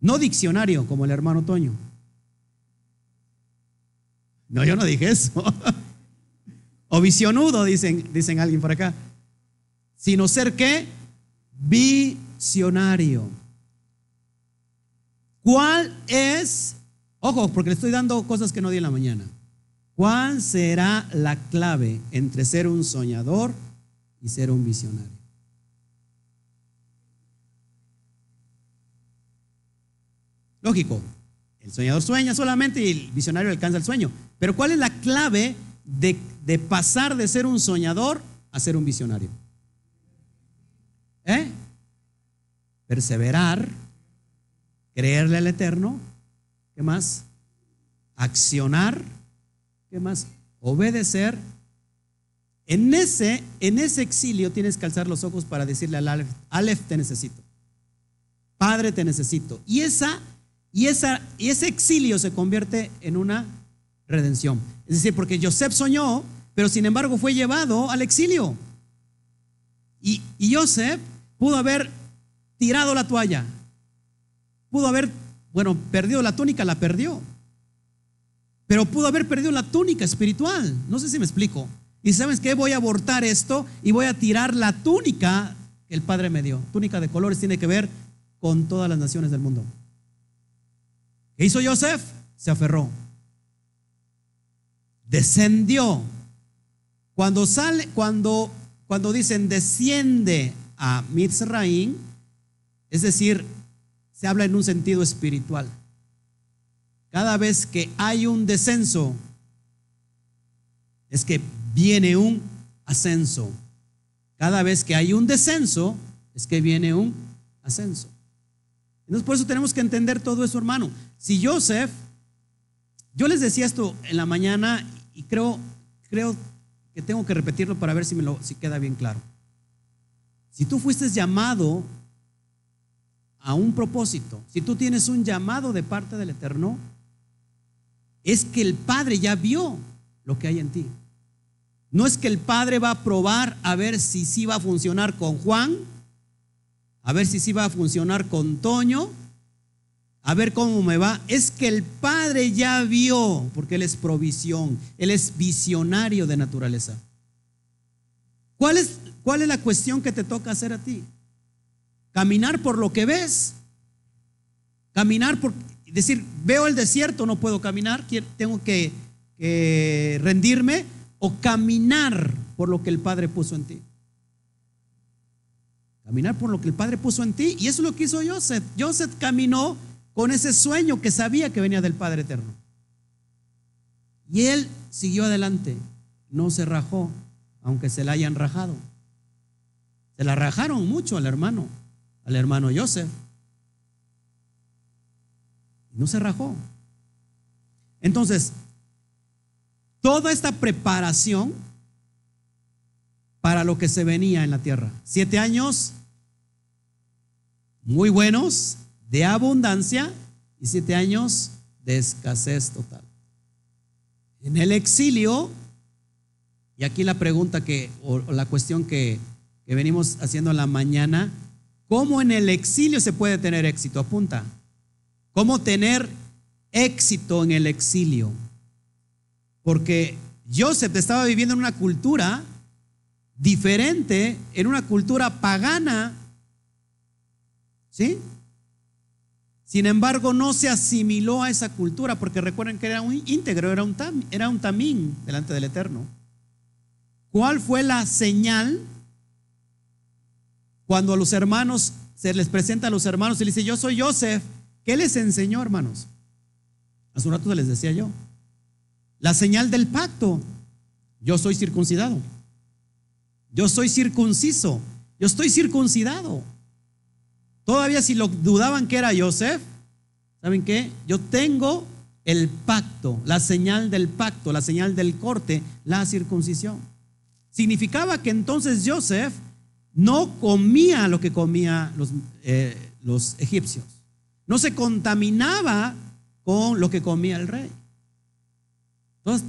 no diccionario como el hermano Toño. No, yo no dije eso. o visionudo, dicen, dicen alguien por acá. sino ser qué? Visionario. ¿Cuál es, ojo, porque le estoy dando cosas que no di en la mañana, cuál será la clave entre ser un soñador y ser un visionario? Lógico, el soñador sueña solamente y el visionario alcanza el sueño. Pero ¿cuál es la clave de, de pasar de ser un soñador a ser un visionario? ¿Eh? Perseverar, creerle al Eterno, ¿qué más? Accionar, ¿qué más? Obedecer. En ese, en ese exilio tienes que alzar los ojos para decirle al Aleph, Aleph te necesito. Padre te necesito. Y, esa, y, esa, y ese exilio se convierte en una redención. Es decir, porque Joseph soñó, pero sin embargo fue llevado al exilio. Y, y pudo haber tirado la toalla, Pudo haber, bueno, perdido la túnica, la perdió. Pero pudo haber perdido la túnica espiritual. No sé si me explico. Y sabes qué, voy a abortar esto y voy a tirar la túnica que el Padre me dio. Túnica de colores tiene que ver con todas las naciones del mundo. ¿Qué hizo Joseph? Se aferró. Descendió. Cuando sale, cuando, cuando dicen desciende a Mitzraim, es decir, se habla en un sentido espiritual. Cada vez que hay un descenso, es que viene un ascenso. Cada vez que hay un descenso, es que viene un ascenso. Entonces, por eso tenemos que entender todo eso, hermano. Si Joseph, yo les decía esto en la mañana y creo, creo que tengo que repetirlo para ver si, me lo, si queda bien claro. Si tú fuiste llamado a un propósito, si tú tienes un llamado de parte del Eterno, es que el Padre ya vio lo que hay en ti. No es que el Padre va a probar a ver si sí va a funcionar con Juan, a ver si sí va a funcionar con Toño, a ver cómo me va. Es que el Padre ya vio, porque Él es provisión, Él es visionario de naturaleza. ¿Cuál es, cuál es la cuestión que te toca hacer a ti? Caminar por lo que ves. Caminar por, decir, veo el desierto, no puedo caminar, tengo que, rendirme o caminar por lo que el Padre puso en ti. Caminar por lo que el Padre puso en ti. Y eso es lo que hizo Joseph. Joseph caminó con ese sueño que sabía que venía del Padre Eterno. Y él siguió adelante. No se rajó, aunque se la hayan rajado. Se la rajaron mucho al hermano al hermano Joseph. No se rajó. Entonces, toda esta preparación para lo que se venía en la tierra. Siete años muy buenos, de abundancia, y siete años de escasez total. En el exilio, y aquí la pregunta que, o la cuestión que, que venimos haciendo en la mañana, ¿Cómo en el exilio se puede tener éxito? Apunta. ¿Cómo tener éxito en el exilio? Porque Joseph estaba viviendo en una cultura diferente, en una cultura pagana. ¿Sí? Sin embargo, no se asimiló a esa cultura, porque recuerden que era un íntegro, era un, era un tamín delante del Eterno. ¿Cuál fue la señal cuando a los hermanos se les presenta a los hermanos y le dice, yo soy Joseph, ¿qué les enseñó, hermanos? Hace un rato se les decía yo. La señal del pacto. Yo soy circuncidado. Yo soy circunciso. Yo estoy circuncidado. Todavía si lo dudaban que era Joseph, ¿saben qué? Yo tengo el pacto, la señal del pacto, la señal del corte, la circuncisión. Significaba que entonces Joseph no comía lo que comían los, eh, los egipcios. No se contaminaba con lo que comía el rey.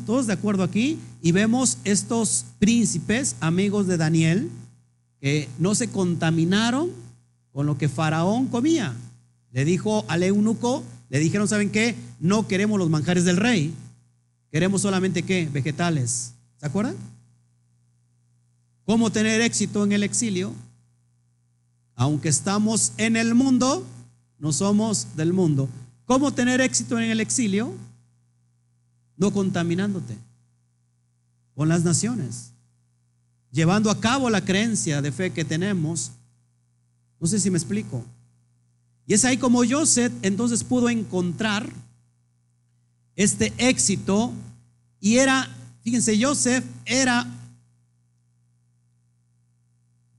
Todos de acuerdo aquí y vemos estos príncipes, amigos de Daniel, que no se contaminaron con lo que Faraón comía. Le dijo al eunuco, le dijeron, ¿saben qué? No queremos los manjares del rey, queremos solamente qué? Vegetales. ¿Se acuerdan? ¿Cómo tener éxito en el exilio? Aunque estamos en el mundo, no somos del mundo. ¿Cómo tener éxito en el exilio? No contaminándote con las naciones, llevando a cabo la creencia de fe que tenemos. No sé si me explico. Y es ahí como Joseph entonces pudo encontrar este éxito y era, fíjense, Joseph era,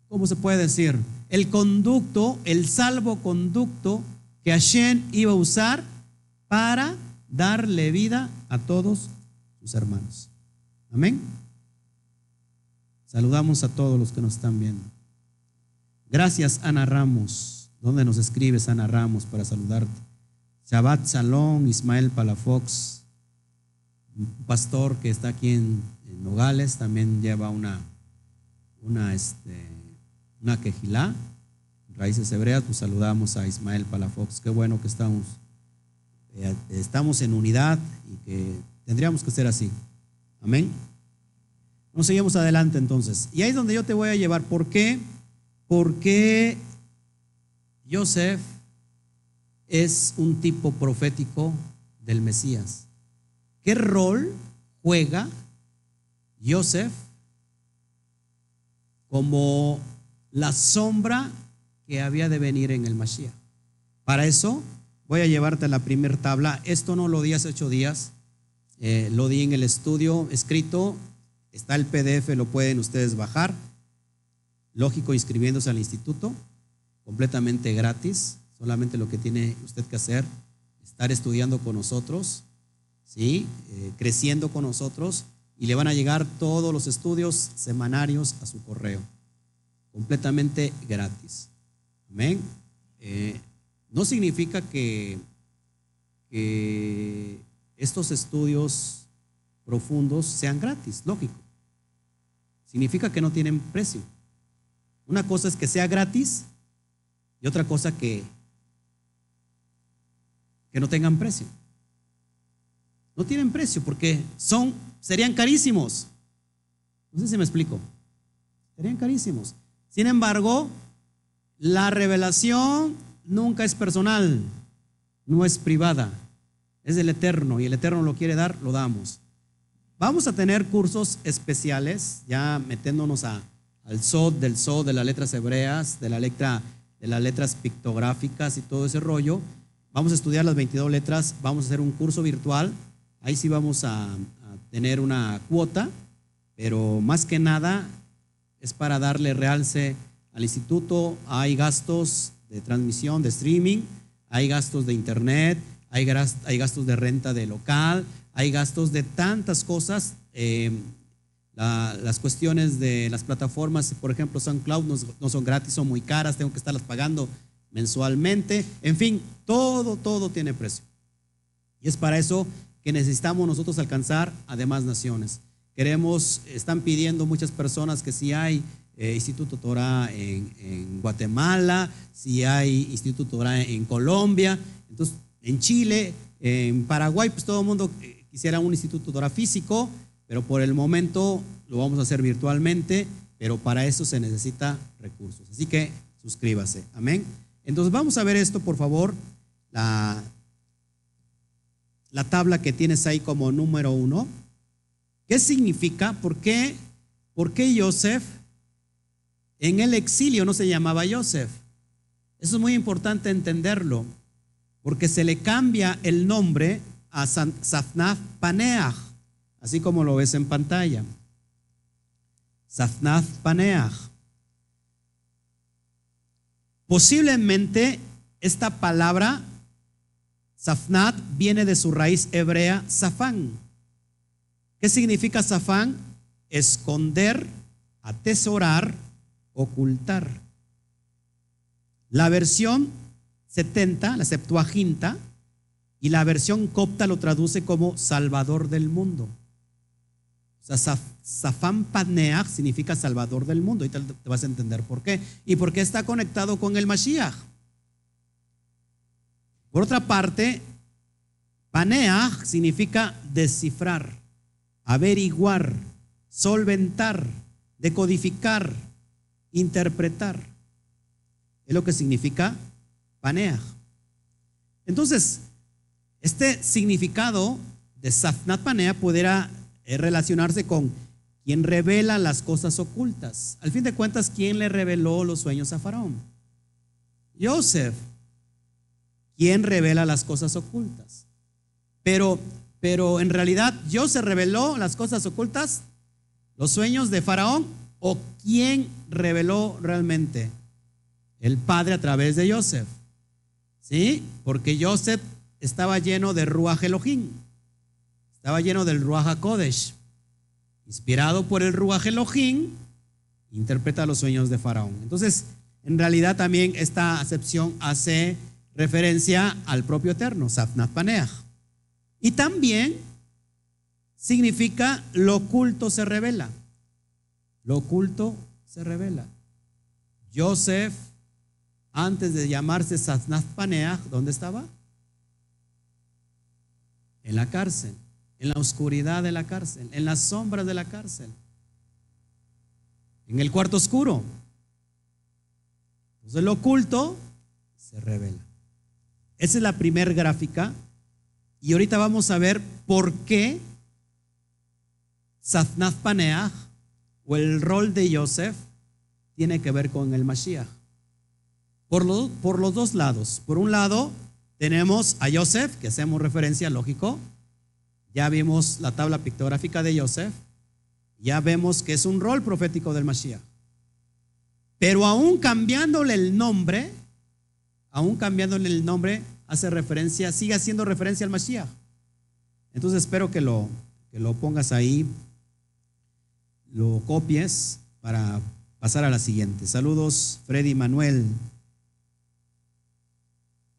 ¿cómo se puede decir? El conducto, el salvoconducto que Hashem iba a usar para darle vida a todos sus hermanos. Amén. Saludamos a todos los que nos están viendo. Gracias, Ana Ramos. ¿Dónde nos escribes, Ana Ramos, para saludarte? Shabbat Salón, Ismael Palafox, un pastor que está aquí en, Nogales, también lleva una, una, este, una quejilá, raíces hebreas, pues saludamos a Ismael Palafox. Qué bueno que estamos, eh, estamos en unidad y que tendríamos que ser así. Amén. Nos seguimos adelante entonces. Y ahí es donde yo te voy a llevar. ¿Por qué? Porque Joseph es un tipo profético del Mesías. ¿Qué rol juega Joseph como la sombra que había de venir en el Mashiach? Para eso voy a llevarte a la primera tabla. Esto no lo di hace ocho días, eh, lo di en el estudio escrito. Está el PDF, lo pueden ustedes bajar. Lógico, inscribiéndose al instituto, completamente gratis. Solamente lo que tiene usted que hacer, estar estudiando con nosotros, ¿sí? Eh, creciendo con nosotros y le van a llegar todos los estudios semanarios a su correo, completamente gratis. Amén. Eh, no significa que, que estos estudios profundos sean gratis, lógico. Significa que no tienen precio. Una cosa es que sea gratis y otra cosa que que no tengan precio. No tienen precio porque son, serían carísimos. No sé si me explico. Serían carísimos. Sin embargo, la revelación nunca es personal, no es privada, es del Eterno y el Eterno lo quiere dar, lo damos. Vamos a tener cursos especiales, ya metiéndonos a, al SOD, del SOD, de las letras hebreas, de la letra, de las letras pictográficas y todo ese rollo. Vamos a estudiar las 22 letras, vamos a hacer un curso virtual, ahí sí vamos a, tener una cuota, pero más que nada es para darle realce al instituto. Hay gastos de transmisión, de streaming, hay gastos de internet, hay, gastos de renta de local, hay gastos de tantas cosas. Eh, las cuestiones de las plataformas, por ejemplo, SoundCloud no, no son gratis, son muy caras, tengo que estarlas pagando mensualmente, en fin, todo, todo tiene precio. Y es para eso que necesitamos nosotros alcanzar a demás naciones. Queremos, están pidiendo muchas personas que si hay eh, Instituto Torah en, Guatemala, si hay Instituto Torah en Colombia, entonces en Chile, en Paraguay, pues todo el mundo eh, quisiera un Instituto Torah físico, pero por el momento lo vamos a hacer virtualmente, pero para eso se necesita recursos. Así que suscríbase. Amén. Entonces vamos a ver esto, por favor, la, la tabla que tienes ahí como número uno. ¿Qué significa? ¿Por qué, ¿Por qué Joseph en el exilio no se llamaba Joseph? Eso es muy importante entenderlo, porque se le cambia el nombre a Safnaf Paneach, así como lo ves en pantalla. Safnaf Paneach. Posiblemente esta palabra, Safnat, viene de su raíz hebrea, Safán. ¿Qué significa Safán? Esconder, atesorar, ocultar. La versión 70, la Septuaginta, y la versión copta lo traduce como Salvador del mundo. O sea, Safán Paneach significa Salvador del mundo. Y te, vas a entender por qué. Y por qué está conectado con el Mashiach. Por otra parte, Paneach significa descifrar, averiguar, solventar, decodificar, interpretar. Es lo que significa paneah. Entonces, este significado de Safnat Panea pudiera eh, relacionarse con quien revela las cosas ocultas. Al fin de cuentas, ¿quién le reveló los sueños a Faraón? Joseph. ¿Quién revela las cosas ocultas? Pero, pero en realidad, ¿Joseph reveló las cosas ocultas? ¿Los sueños de Faraón? ¿O quién reveló realmente? El Padre a través de Joseph. ¿Sí? Porque Joseph estaba lleno de Ruach Elohim. Estaba lleno del Ruach HaKodesh. Inspirado por el Ruach Elohim, interpreta los sueños de Faraón. Entonces, en realidad también esta acepción hace referencia al propio Eterno, Safnat Paneach. Y también significa lo oculto se revela. Lo oculto se revela. Joseph, antes de llamarse Safnat Paneach, ¿dónde estaba? En la cárcel, en la oscuridad de la cárcel, en las sombras de la cárcel, en el cuarto oscuro. Entonces lo oculto se revela. Esa es la primera gráfica. Y ahorita vamos a ver por qué Satnath Paneach o el rol de Joseph tiene que ver con el Mashiach. Por, por los dos lados. Por un lado, tenemos a Joseph, que hacemos referencia, lógico. Ya vimos la tabla pictográfica de Joseph. Ya vemos que es un rol profético del Mashiach. Pero aún cambiándole el nombre, aún cambiándole el nombre, hace referencia, sigue haciendo referencia al Mashiach. Entonces espero que lo, que lo pongas ahí, lo copies para pasar a la siguiente. Saludos, Freddy Manuel.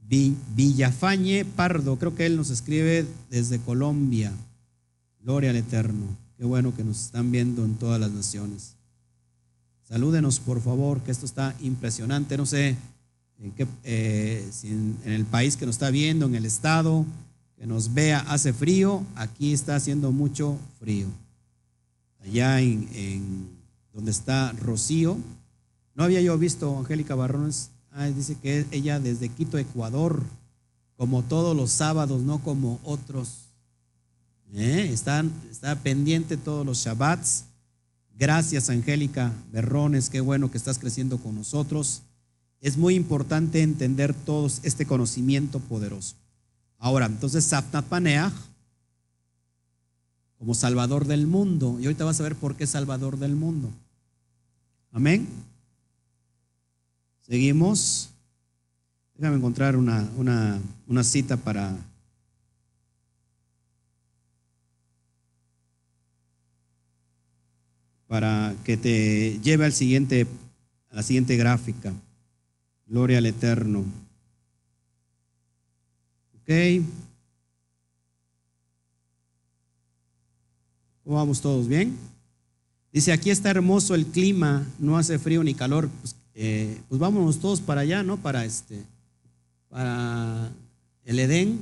Villafañe Pardo, creo que él nos escribe desde Colombia. Gloria al Eterno. Qué bueno que nos están viendo en todas las naciones. Salúdenos, por favor, que esto está impresionante. No sé en qué, eh, si en, el país que nos está viendo, en el estado, que nos vea, hace frío. Aquí está haciendo mucho frío. Allá en, donde está Rocío. No había yo visto Angélica Barrones. Ah, dice que ella desde Quito, Ecuador, como todos los sábados, no como otros. ¿Eh? está pendiente todos los Shabbats Gracias, Angélica Berrones, qué bueno que estás creciendo con nosotros. Es muy importante entender todo este conocimiento poderoso. Ahora, entonces, Sapnat Paneach, como Salvador del mundo, y ahorita vas a ver por qué Salvador del mundo. Amén. Seguimos. Déjame encontrar una, una, cita para para que te lleve al siguiente, a la siguiente gráfica. Gloria al Eterno. Ok. ¿Cómo vamos todos? ¿Bien? Dice, aquí está hermoso el clima, no hace frío ni calor. Pues, eh, pues vámonos todos para allá, ¿no? Para este, para el Edén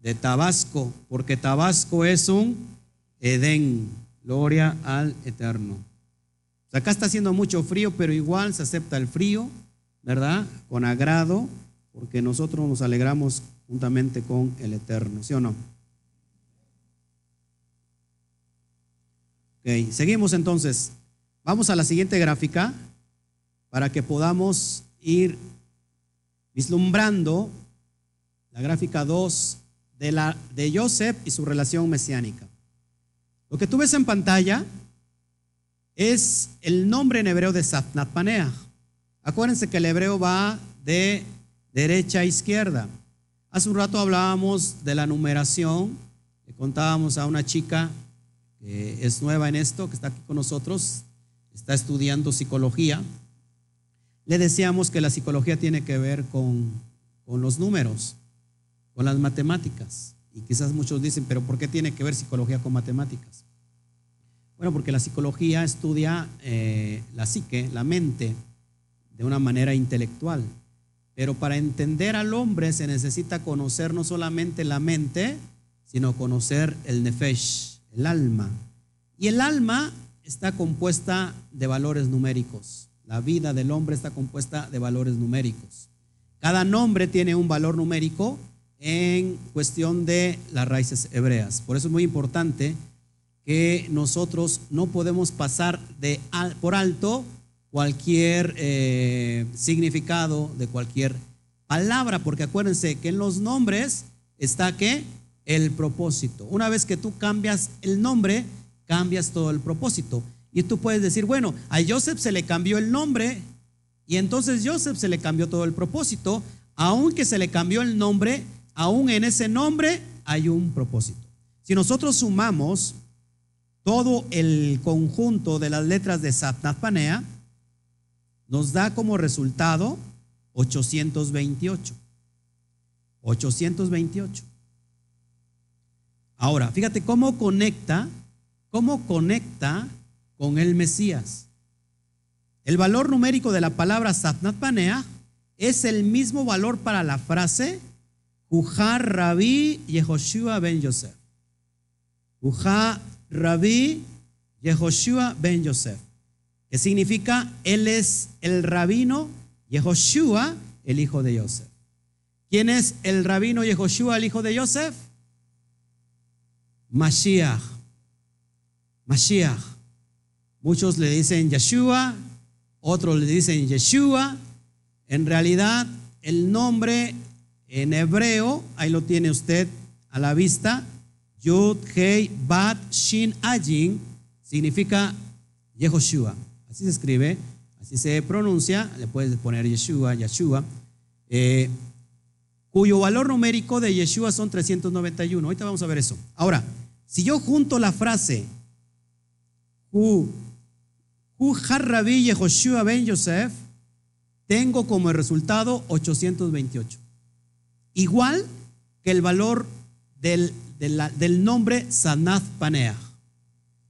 de Tabasco, porque Tabasco es un Edén. Gloria al Eterno. acá está haciendo mucho frío, pero igual se acepta el frío, ¿verdad? Con agrado, porque nosotros nos alegramos juntamente con el Eterno, ¿sí o no? Ok, seguimos entonces. Vamos a la siguiente gráfica para que podamos ir vislumbrando la gráfica 2 de, la, de Joseph y su relación mesiánica. Lo que tú ves en pantalla es el nombre en hebreo de Satnat Paneah. Acuérdense que el hebreo va de derecha a izquierda. Hace un rato hablábamos de la numeración, le contábamos a una chica que es nueva en esto, que está aquí con nosotros, está estudiando psicología. Le decíamos que la psicología tiene que ver con, con los números, con las matemáticas. Y quizás muchos dicen, pero ¿por qué tiene que ver psicología con matemáticas? Bueno, porque la psicología estudia eh, la psique, la mente, de una manera intelectual. Pero para entender al hombre se necesita conocer no solamente la mente, sino conocer el nefesh, el alma. Y el alma está compuesta de valores numéricos. La vida del hombre está compuesta de valores numéricos. Cada nombre tiene un valor numérico en cuestión de las raíces hebreas. Por eso es muy importante que nosotros no podemos pasar de, por alto cualquier eh, significado de cualquier palabra, porque acuérdense que en los nombres está que el propósito. Una vez que tú cambias el nombre, cambias todo el propósito. Y tú puedes decir, bueno, a Joseph se le cambió el nombre y entonces Joseph se le cambió todo el propósito, aunque se le cambió el nombre, aún en ese nombre hay un propósito. Si nosotros sumamos todo el conjunto de las letras de Satnat Panea, nos da como resultado 828. 828. Ahora, fíjate cómo conecta, cómo conecta con el Mesías. El valor numérico de la palabra Satnat Panea es el mismo valor para la frase Ujah Rabbi Yehoshua ben Yosef. Ujah Rabbi Yehoshua ben Yosef, que significa Él es el rabino Yehoshua, el hijo de Yosef. ¿Quién es el rabino Yehoshua, el hijo de Yosef? Mashiach. Mashiach. Muchos le dicen Yeshua, otros le dicen Yeshua. En realidad, el nombre en hebreo, ahí lo tiene usted a la vista, Yud, Hei, Bat, Shin, Ajin, significa Yehoshua. Así se escribe, así se pronuncia, le puedes poner Yeshua, Yeshua, eh, cuyo valor numérico de Yeshua son 391. Ahorita vamos a ver eso. Ahora, si yo junto la frase Hu Harrabi Yehoshua ben Yosef, tengo como resultado 828. Igual que el valor del, del, nombre Sanath Paneah.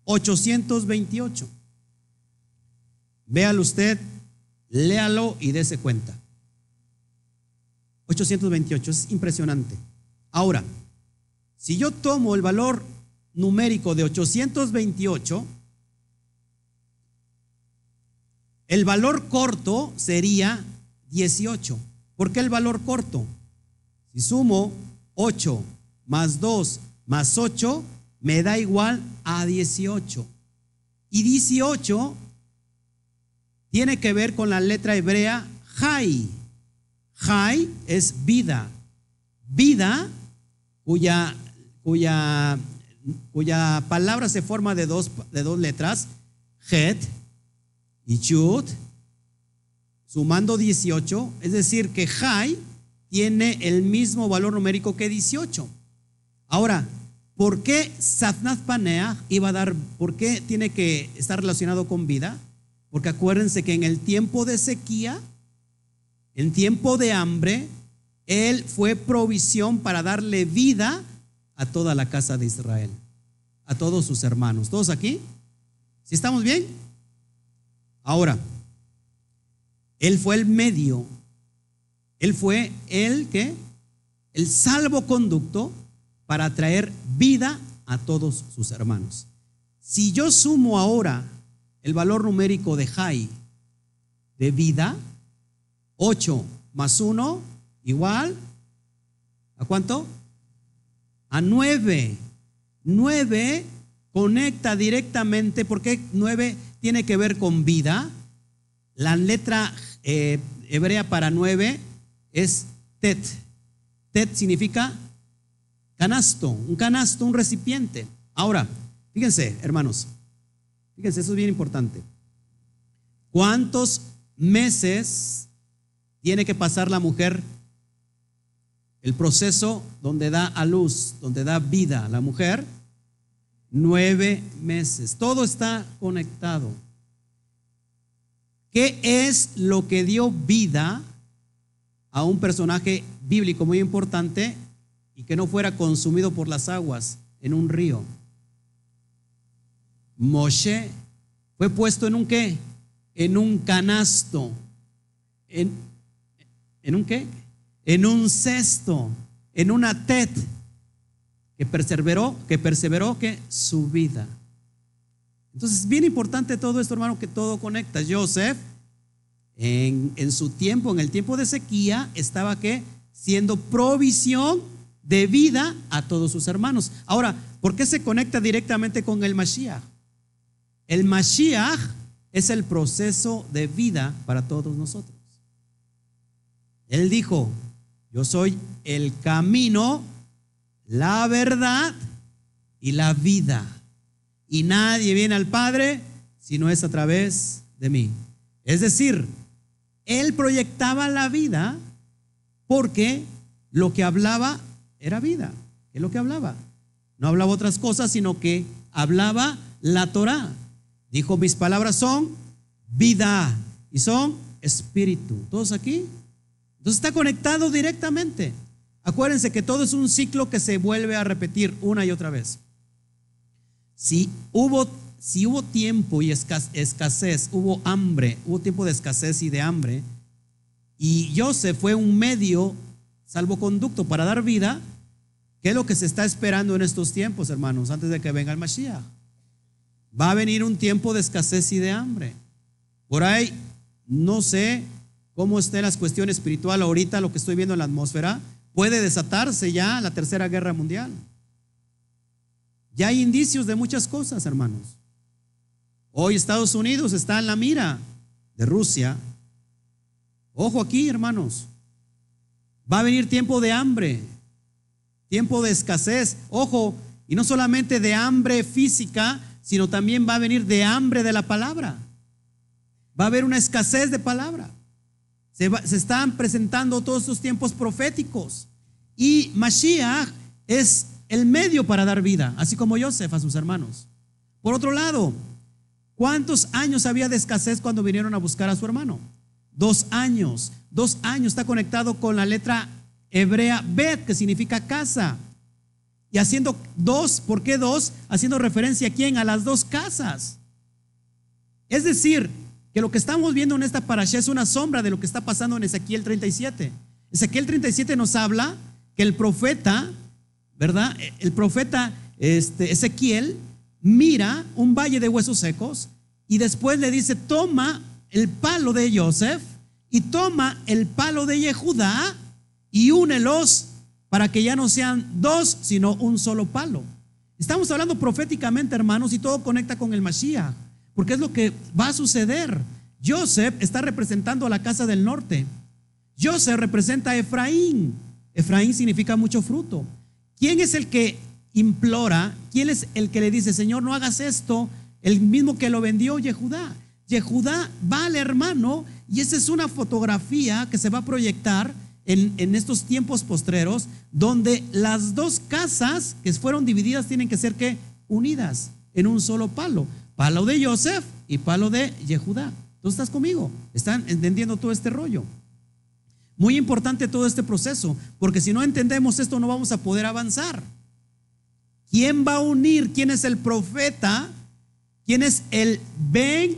828. Véalo usted, léalo y dése cuenta. 828, es impresionante. Ahora, si yo tomo el valor numérico de 828, el valor corto sería 18. ¿Por qué el valor corto? Si sumo 8 más 2 más 8, me da igual a 18. Y 18 tiene que ver con la letra hebrea Jai. Jai es vida. Vida cuya, cuya, cuya palabra se forma de dos, de dos letras, Het y Chut, sumando 18, es decir, que Jai tiene el mismo valor numérico que 18. Ahora, ¿por qué Satnat iba a dar, por qué tiene que estar relacionado con vida? Porque acuérdense que en el tiempo de sequía, en tiempo de hambre, Él fue provisión para darle vida a toda la casa de Israel, a todos sus hermanos. ¿Todos aquí? ¿Sí estamos bien? Ahora, Él fue el medio él fue el que, el salvoconducto para traer vida a todos sus hermanos. Si yo sumo ahora el valor numérico de Jai de vida, 8 más 1 igual, ¿a cuánto? A 9. 9 conecta directamente, porque 9 tiene que ver con vida. La letra eh, hebrea para 9 es tet. Tet significa canasto, un canasto, un recipiente. Ahora, fíjense, hermanos, fíjense, eso es bien importante. ¿Cuántos meses tiene que pasar la mujer el proceso donde da a luz, donde da vida a la mujer? Nueve meses. Todo está conectado. ¿Qué es lo que dio vida a un personaje bíblico muy importante y que no fuera consumido por las aguas en un río. Moshe fue puesto en un qué? En un canasto. ¿En, en un qué? En un cesto, en una tet que perseveró, que perseveró que su vida. Entonces, es bien importante todo esto, hermano, que todo conecta. Joseph, en, en su tiempo, en el tiempo de sequía, estaba que siendo provisión de vida a todos sus hermanos. Ahora, ¿por qué se conecta directamente con el Mashiach? El Mashiach es el proceso de vida para todos nosotros. Él dijo, yo soy el camino, la verdad y la vida. Y nadie viene al Padre si no es a través de mí. Es decir, Él proyectaba la vida porque lo que hablaba era vida. ¿Qué es lo que hablaba? No hablaba otras cosas, sino que hablaba la Torah. Dijo, mis palabras son vida y son espíritu. ¿Todos aquí? Entonces está conectado directamente. Acuérdense que todo es un ciclo que se vuelve a repetir una y otra vez. Si hubo, tiempo y escasez, hubo hambre, hubo tiempo de escasez y de hambre, y Joseph fue un medio salvoconducto para dar vida, ¿qué es lo que se está esperando en estos tiempos, hermanos, antes de que venga el Mashiach? Va a venir un tiempo de escasez y de hambre. Por ahí, no sé cómo estén las cuestiones espirituales ahorita, lo que estoy viendo en la atmósfera, puede desatarse ya la tercera guerra mundial. Ya hay indicios de muchas cosas, hermanos. Hoy Estados Unidos está en la mira de Rusia Ojo aquí, hermanos. Va a venir tiempo de hambre, tiempo de escasez. Ojo, y no solamente de hambre física, sino también va a venir de hambre de la palabra. Va a haber una escasez de palabra. Se, están presentando todos estos tiempos proféticos. Y Mashiach es el medio para dar vida, así como Joseph a sus hermanos. Por otro lado, ¿cuántos años había de escasez cuando vinieron a buscar a su hermano? Dos años. Dos años está conectado con la letra hebrea Bet, que significa casa. Y haciendo dos, ¿por qué dos? Haciendo referencia a quién? A las dos casas. Es decir, que lo que estamos viendo en esta parasha es una sombra de lo que está pasando en Ezequiel 37. Ezequiel 37 nos habla que el profeta, ¿verdad? El profeta este, Ezequiel mira un valle de huesos secos y después le dice, toma el palo de Joseph y toma el palo de Yehudá y únelos para que ya no sean dos, sino un solo palo. Estamos hablando proféticamente, hermanos, y todo conecta con el Mashiach, porque es lo que va a suceder. Joseph está representando a la casa del norte. Joseph representa a Efraín. Efraín significa mucho fruto. ¿Quién es el que implora? ¿Quién es el que le dice, Señor, no hagas esto? El mismo que lo vendió Yehudá. Yehudá va al hermano y esa es una fotografía que se va a proyectar en, en, estos tiempos postreros, donde las dos casas que fueron divididas tienen que ser que unidas en un solo palo. Palo de Joseph y palo de Yehudá. ¿Tú estás conmigo? ¿Están entendiendo todo este rollo? Muy importante todo este proceso, porque si no entendemos esto no vamos a poder avanzar. ¿Quién va a unir? ¿Quién es el profeta? ¿Quién es el Ben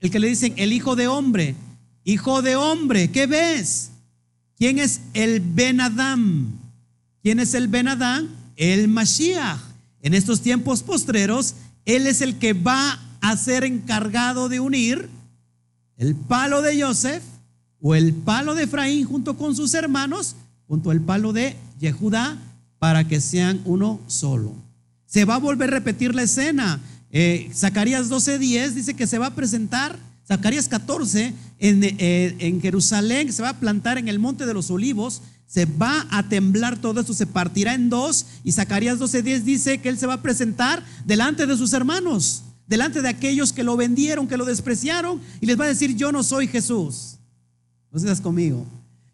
el que le dicen el hijo de hombre. Hijo de hombre, ¿qué ves? ¿Quién es el Ben Adam? ¿Quién es el Ben Adam? El Mashiach. En estos tiempos postreros, Él es el que va a ser encargado de unir el palo de Joseph o el palo de Efraín junto con sus hermanos, junto al palo de Yehudá, para que sean uno solo. Se va a volver a repetir la escena. Eh, Zacarías 12:10 dice que se va a presentar, Zacarías 14 en, eh, en, Jerusalén, se va a plantar en el monte de los olivos, se va a temblar todo esto, se partirá en dos. Y Zacarías 12:10 dice que él se va a presentar delante de sus hermanos, delante de aquellos que lo vendieron, que lo despreciaron, y les va a decir: Yo no soy Jesús. No seas conmigo.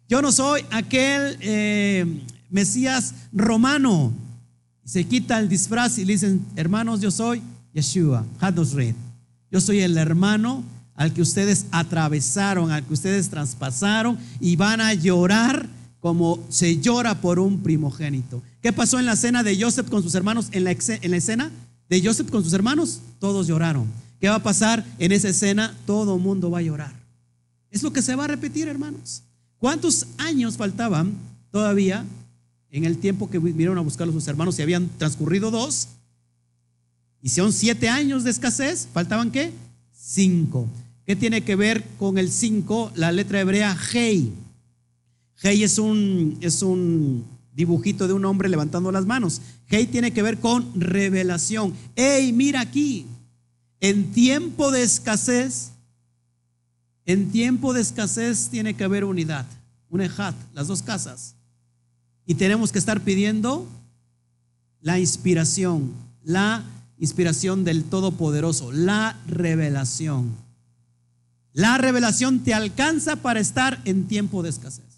Yo no soy aquel eh, Mesías romano. Se quita el disfraz y le dicen: Hermanos, yo soy Yeshua, Hadosred. Yo soy el hermano al que ustedes atravesaron, al que ustedes traspasaron y van a llorar como se llora por un primogénito. ¿Qué pasó en la cena de Joseph con sus hermanos? En la, en la escena de Joseph con sus hermanos, todos lloraron. ¿Qué va a pasar en esa escena? Todo mundo va a llorar. Es lo que se va a repetir, hermanos. ¿Cuántos años faltaban todavía en el tiempo que vinieron a buscar a sus hermanos? Si habían transcurrido dos, Y son siete años de escasez, ¿faltaban qué? Cinco. ¿Qué tiene que ver con el cinco? La letra hebrea Hei. Hei es un, es un dibujito de un hombre levantando las manos. Hei tiene que ver con revelación. ¡Ey, mira aquí! En tiempo de escasez, en tiempo de escasez tiene que haber unidad, un ejat, las dos casas. Y tenemos que estar pidiendo la inspiración, la inspiración del Todopoderoso, la revelación. La revelación te alcanza para estar en tiempo de escasez.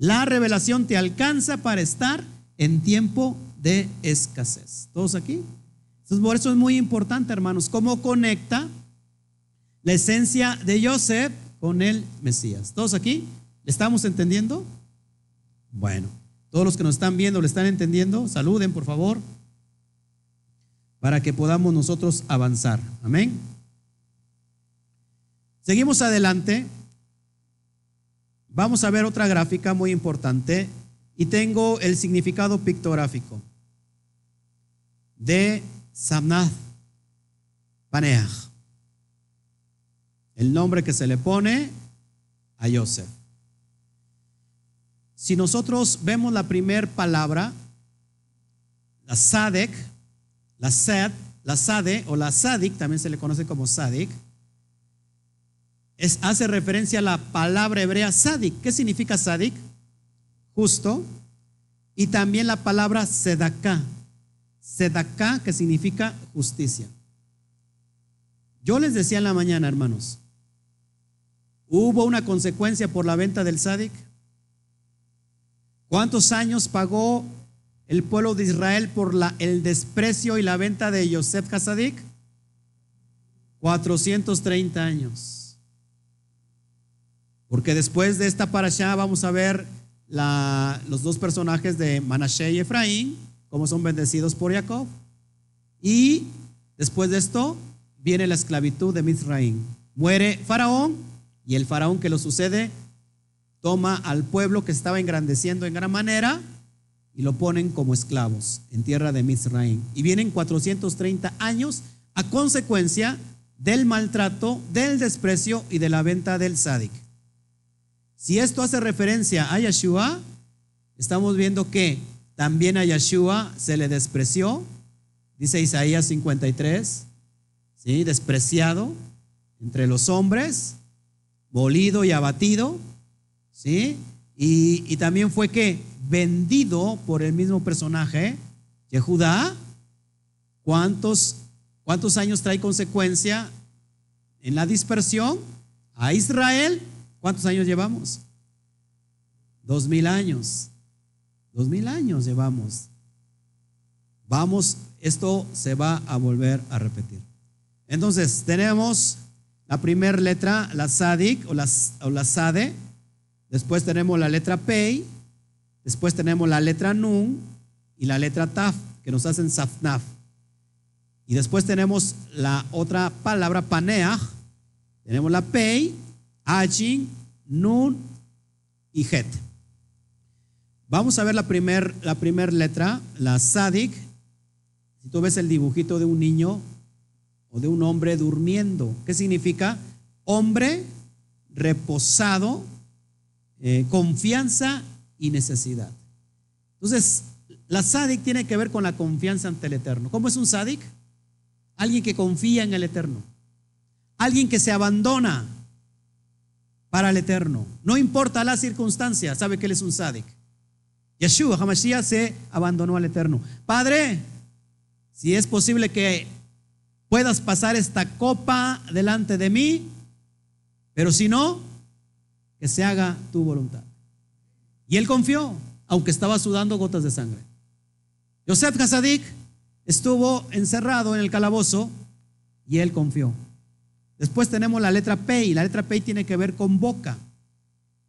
La revelación te alcanza para estar en tiempo de escasez. ¿Todos aquí? Por eso es muy importante, hermanos, cómo conecta la esencia de Joseph con el Mesías. ¿Todos aquí? ¿Le estamos entendiendo? Bueno, todos los que nos están viendo, ¿le están entendiendo? Saluden, por favor, para que podamos nosotros avanzar. Amén. Seguimos adelante. Vamos a ver otra gráfica muy importante y tengo el significado pictográfico de Samnath Paneach el nombre que se le pone a Joseph. Si nosotros vemos la primera palabra, la Sadek, la Sed, la Sade o la Sadik, también se le conoce como Sadik, hace referencia a la palabra hebrea Sadik. ¿Qué significa Sadik? Justo. Y también la palabra Sedaká. Sedaká, que significa justicia. Yo les decía en la mañana, hermanos, ¿Hubo una consecuencia por la venta del Sadik? ¿Cuántos años pagó el pueblo de Israel por el desprecio y la venta de Yosef Hasadik? 430 años. Porque después de esta parasha vamos a ver los dos personajes de Manashe y Efraín, cómo son bendecidos por Jacob. Y después de esto viene la esclavitud de Mizraim. Muere Faraón y el faraón que lo sucede toma al pueblo que estaba engrandeciendo en gran manera y lo ponen como esclavos en tierra de Misraim. Y vienen 430 años a consecuencia del maltrato, del desprecio y de la venta del Sadik. Si esto hace referencia a Yeshua, estamos viendo que también a Yeshua se le despreció, dice Isaías 53, ¿sí? despreciado entre los hombres molido y abatido, ¿sí? Y, también fue que vendido por el mismo personaje, Yehudá, ¿cuántos, ¿cuántos años trae consecuencia en la dispersión? A Israel, ¿cuántos años llevamos? Dos mil años. Dos mil años llevamos. Vamos, esto se va a volver a repetir. Entonces, tenemos la primera letra, la Sadik o la, o Sade. Después tenemos la letra Pei. Después tenemos la letra Nun y la letra Taf, que nos hacen Safnaf. Y después tenemos la otra palabra Paneach. Tenemos la Pei, Ajin, Nun y Het. Vamos a ver la primera la primer letra, la Sadik. Si tú ves el dibujito de un niño, o de un hombre durmiendo. ¿Qué significa? Hombre reposado, eh, confianza y necesidad. Entonces, la sádic tiene que ver con la confianza ante el Eterno. ¿Cómo es un sádic? Alguien que confía en el Eterno. Alguien que se abandona para el Eterno. No importa la circunstancia, sabe que él es un sádic. Yeshua, Hamashiach, se abandonó al Eterno. Padre, si es posible que puedas pasar esta copa delante de mí, pero si no, que se haga tu voluntad. Y él confió, aunque estaba sudando gotas de sangre. Yosef Hasadik estuvo encerrado en el calabozo y él confió. Después tenemos la letra P la letra P tiene que ver con boca,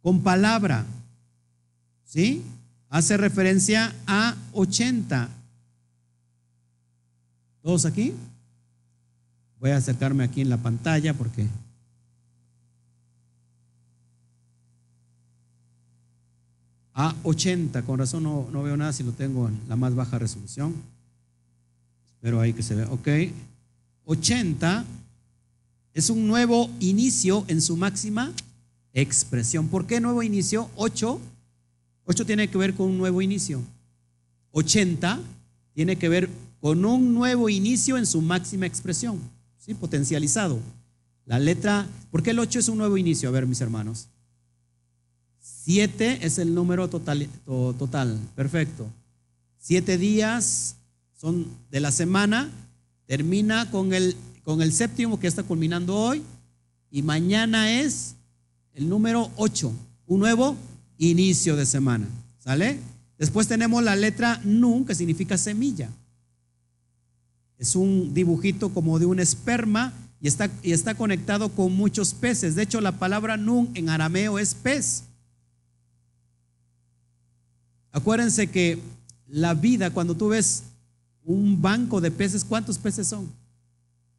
con palabra. ¿Sí? Hace referencia a 80. ¿Todos aquí? Voy a acercarme aquí en la pantalla porque a 80, con razón no, no, veo nada si lo tengo en la más baja resolución. Pero ahí que se ve, ok. 80 es un nuevo inicio en su máxima expresión. ¿Por qué nuevo inicio? 8. 8 tiene que ver con un nuevo inicio. 80 tiene que ver con un nuevo inicio en su máxima expresión, ¿sí? potencializado. La letra, ¿por qué el 8 es un nuevo inicio? A ver, mis hermanos. 7 es el número total, total, perfecto. Siete días son de la semana, termina con el, con el séptimo que está culminando hoy, y mañana es el número 8, un nuevo inicio de semana. ¿Sale? Después tenemos la letra Nun, que significa semilla. Es un dibujito como de un esperma y está, y está conectado con muchos peces. De hecho, la palabra Nun en arameo es pez. Acuérdense que la vida, cuando tú ves un banco de peces, ¿cuántos peces son?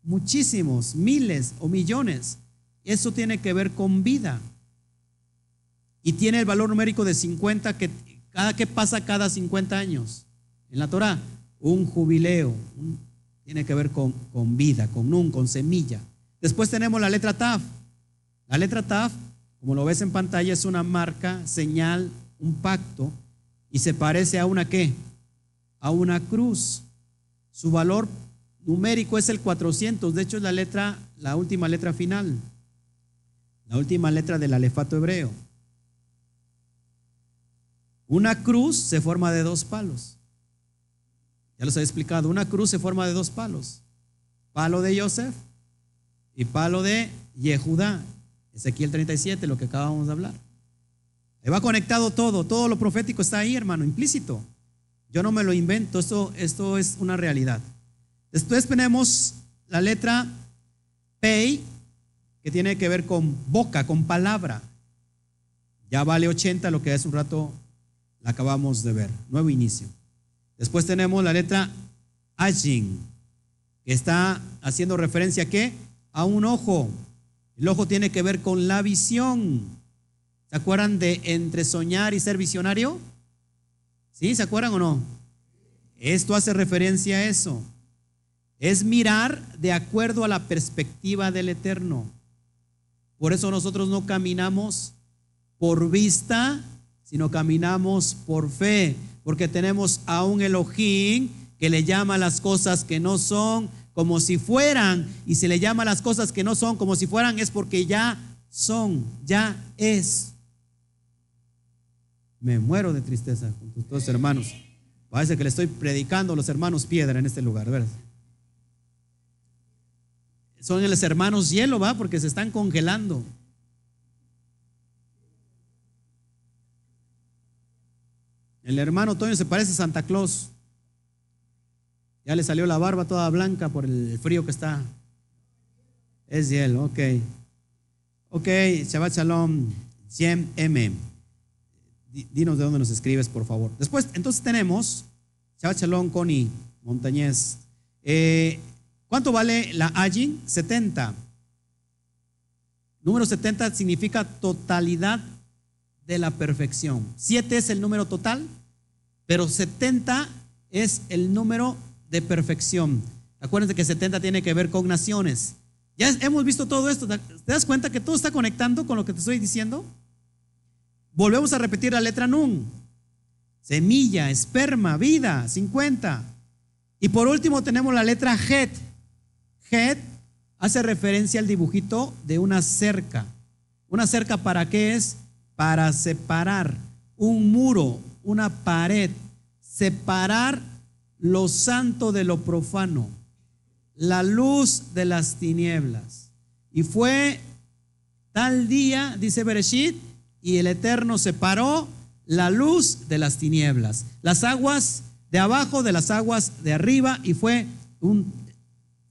Muchísimos, miles o millones. Eso tiene que ver con vida. Y tiene el valor numérico de 50 que cada que pasa cada 50 años. En la Torah, un jubileo, tiene que ver con, con, vida, con nun, con semilla. Después tenemos la letra Taf. La letra Taf, como lo ves en pantalla, es una marca, señal, un pacto, y se parece a una qué? A una cruz. Su valor numérico es el 400, de hecho es la letra, la última letra final, la última letra del alefato hebreo. Una cruz se forma de dos palos. Ya los he explicado. Una cruz se forma de dos palos. Palo de Joseph y palo de Yehudá. Ezequiel 37, lo que acabamos de hablar. Ahí va conectado todo. Todo lo profético está ahí, hermano, implícito. Yo no me lo invento. Esto, esto es una realidad. Después tenemos la letra Pei, que tiene que ver con boca, con palabra. Ya vale 80, lo que hace un rato la acabamos de ver, nuevo inicio. Después tenemos la letra Ajin, que está haciendo referencia a qué? A un ojo. El ojo tiene que ver con la visión. ¿Se acuerdan de entre soñar y ser visionario? ¿Sí? ¿Se acuerdan o no? Esto hace referencia a eso. Es mirar de acuerdo a la perspectiva del eterno. Por eso nosotros no caminamos por vista sino caminamos por fe, porque tenemos a un Elohim que le llama las cosas que no son como si fueran, y si le llama las cosas que no son como si fueran es porque ya son, ya es. Me muero de tristeza con tus dos hermanos. Parece que le estoy predicando a los hermanos piedra en este lugar, ¿verdad? Son los hermanos hielo, ¿va? Porque se están congelando. El hermano Toño se parece a Santa Claus. Ya le salió la barba toda blanca por el frío que está. Es hielo, ok. Ok, Shabbat Shalom, 100M. Dinos de dónde nos escribes, por favor. Después, entonces tenemos Shabbat Shalom, Connie Montañez. Eh, ¿Cuánto vale la Ajin? 70. Número 70 significa totalidad de la perfección. Siete es el número total, pero 70 es el número de perfección. Acuérdense que 70 tiene que ver con naciones. Ya hemos visto todo esto. ¿Te das cuenta que todo está conectando con lo que te estoy diciendo? Volvemos a repetir la letra Nun. Semilla, esperma, vida, 50. Y por último tenemos la letra Het. Hace referencia al dibujito de una cerca. ¿Una cerca para qué es? para separar un muro, una pared, separar lo santo de lo profano, la luz de las tinieblas. Y fue tal día, dice Bereshit, y el Eterno separó la luz de las tinieblas, las aguas de abajo de las aguas de arriba, y fue un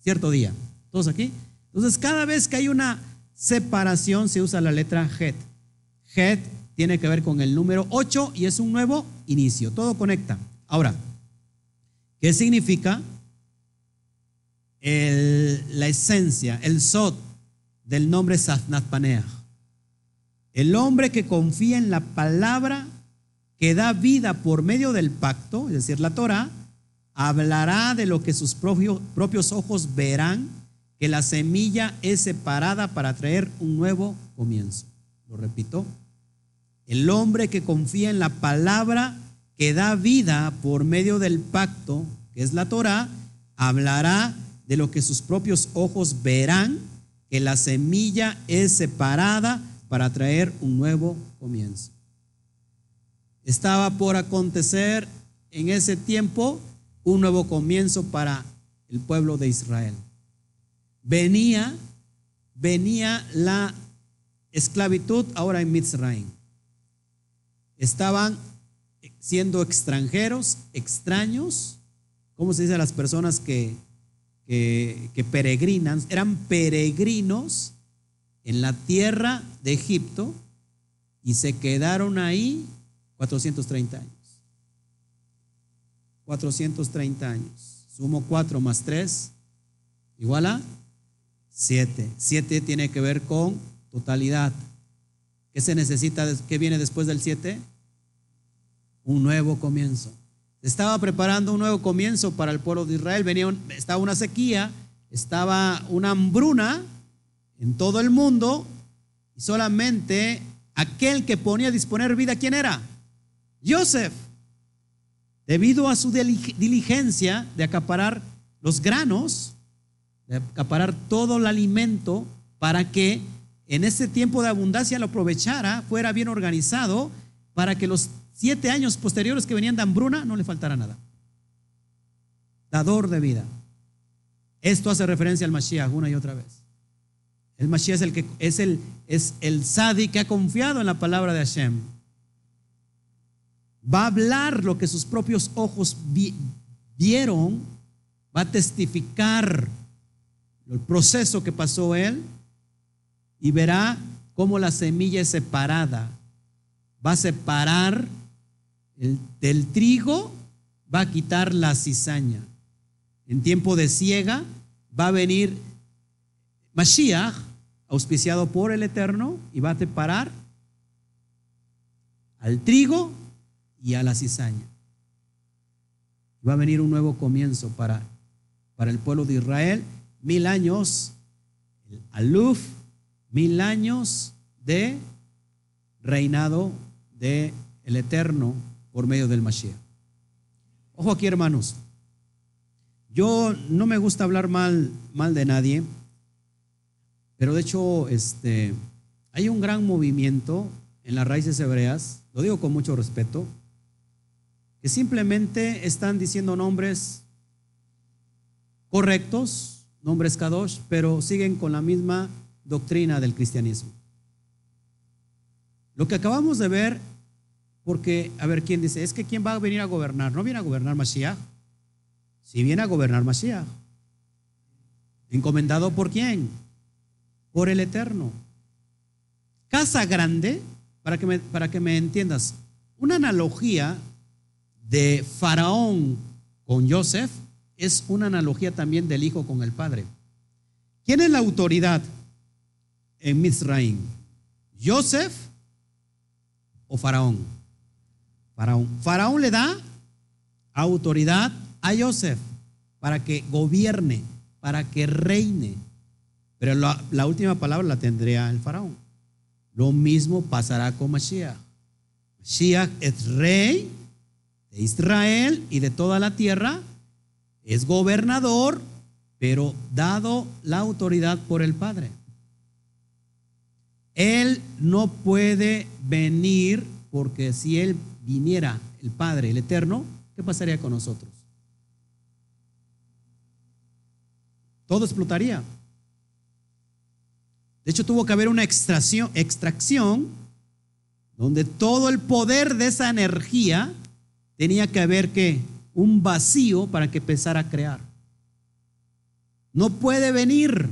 cierto día. ¿Todos aquí? Entonces, cada vez que hay una separación, se usa la letra Het. Het tiene que ver con el número 8 y es un nuevo inicio. Todo conecta. Ahora, ¿qué significa la esencia, el sot del nombre Safnat Paneah? El hombre que confía en la palabra que da vida por medio del pacto, es decir, la Torah, hablará de lo que sus propios, ojos verán, que la semilla es separada para traer un nuevo comienzo. Lo repito, el hombre que confía en la palabra que da vida por medio del pacto, que es la Torah, hablará de lo que sus propios ojos verán, que la semilla es separada para traer un nuevo comienzo. Estaba por acontecer en ese tiempo un nuevo comienzo para el pueblo de Israel. Venía, venía la esclavitud ahora en Mitzrayim. Estaban siendo extranjeros, extraños, ¿cómo se dice a las personas que, que, que peregrinan? Eran peregrinos en la tierra de Egipto y se quedaron ahí 430 años. 430 años. Sumo 4 más 3, igual a 7. 7 tiene que ver con totalidad. ¿Qué se necesita? ¿Qué viene después del 7? Un nuevo comienzo. Estaba preparando un nuevo comienzo para el pueblo de Israel. Venía estaba una sequía, estaba una hambruna en todo el mundo y solamente aquel que ponía a disponer vida, ¿quién era? Joseph debido a su diligencia de acaparar los granos, de acaparar todo el alimento para que en ese tiempo de abundancia lo aprovechara, fuera bien organizado, para que los siete años posteriores que venían de hambruna no le faltara nada. Dador de vida. Esto hace referencia al Mashiach una y otra vez. El Mashiach es el que es el es el sadi que ha confiado en la palabra de Hashem va a hablar lo que sus propios ojos vieron, va a testificar el proceso que pasó él y verá cómo la semilla es separada. Va a separar el, del trigo, va a quitar la cizaña. En tiempo de ciega va a venir Mashiach, auspiciado por el Eterno, y va a separar al trigo y a la cizaña. Va a venir un nuevo comienzo para, para el pueblo de Israel, mil años, aluf, mil años de reinado de el Eterno por medio del Mashiach. Ojo aquí, hermanos. Yo no me gusta hablar mal, mal de nadie, pero de hecho, este, hay un gran movimiento en las raíces hebreas, lo digo con mucho respeto, que simplemente están diciendo nombres correctos, nombres kadosh, pero siguen con la misma doctrina del cristianismo. Lo que acabamos de ver, porque, a ver, ¿quién dice? Es que ¿quién va a venir a gobernar? No viene a gobernar Mashiach. Si viene a gobernar Mashiach. ¿Encomendado por quién? Por el Eterno. Casa grande, para que me, para que me entiendas, una analogía de Faraón con Joseph es una analogía también del hijo con el padre. ¿Quién es la autoridad en Misraim? ¿Joseph o Faraón? Faraón. Faraón le da autoridad a Joseph para que gobierne, para que reine. Pero la, la, última palabra la tendría el faraón. Lo mismo pasará con Mashiach. Mashiach es rey de Israel y de toda la tierra, es gobernador, pero dado la autoridad por el Padre. Él no puede venir porque si Él viniera, el Padre, el Eterno, ¿qué pasaría con nosotros? Todo explotaría. De hecho, tuvo que haber una extracción, extracción donde todo el poder de esa energía tenía que haber que un vacío para que empezara a crear. No puede venir.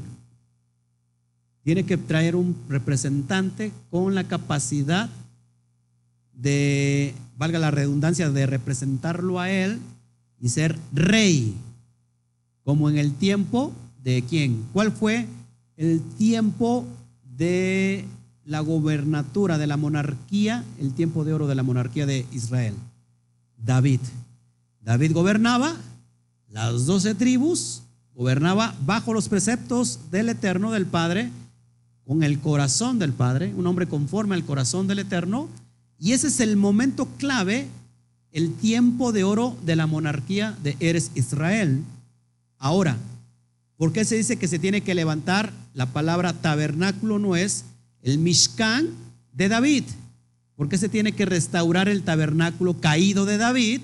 Tiene que traer un representante con la capacidad de, valga la redundancia, de representarlo a él y ser rey, como en el tiempo de quién. ¿Cuál fue el tiempo de la gobernatura, de la monarquía, el tiempo de oro de la monarquía de Israel? David. David gobernaba las doce tribus, gobernaba bajo los preceptos del Eterno, del Padre, con el corazón del Padre, un hombre conforme al corazón del Eterno. Y ese es el momento clave, el tiempo de oro de la monarquía de Eres Israel. Ahora, ¿por qué se dice que se tiene que levantar? La palabra tabernáculo no es el Mishkan de David. ¿Por qué se tiene que restaurar el tabernáculo caído de David?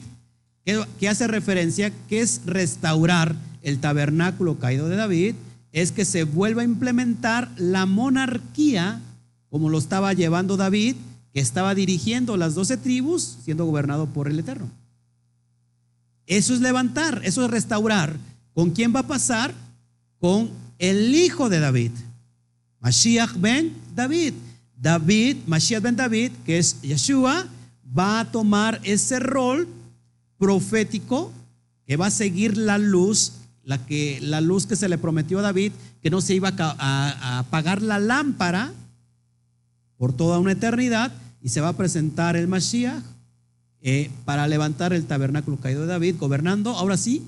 Que, hace referencia que es restaurar el tabernáculo caído de David, es que se vuelva a implementar la monarquía como lo estaba llevando David, que estaba dirigiendo las doce tribus, siendo gobernado por el Eterno. Eso es levantar, eso es restaurar. ¿Con quién va a pasar? Con el hijo de David, Mashiach ben David. David, Mashiach ben David, que es Yeshua, va a tomar ese rol profético que va a seguir la luz, la, que, la luz que se le prometió a David, que no se iba a, apagar la lámpara por toda una eternidad, y se va a presentar el Mashiach eh, para levantar el tabernáculo caído de David, gobernando, ahora sí,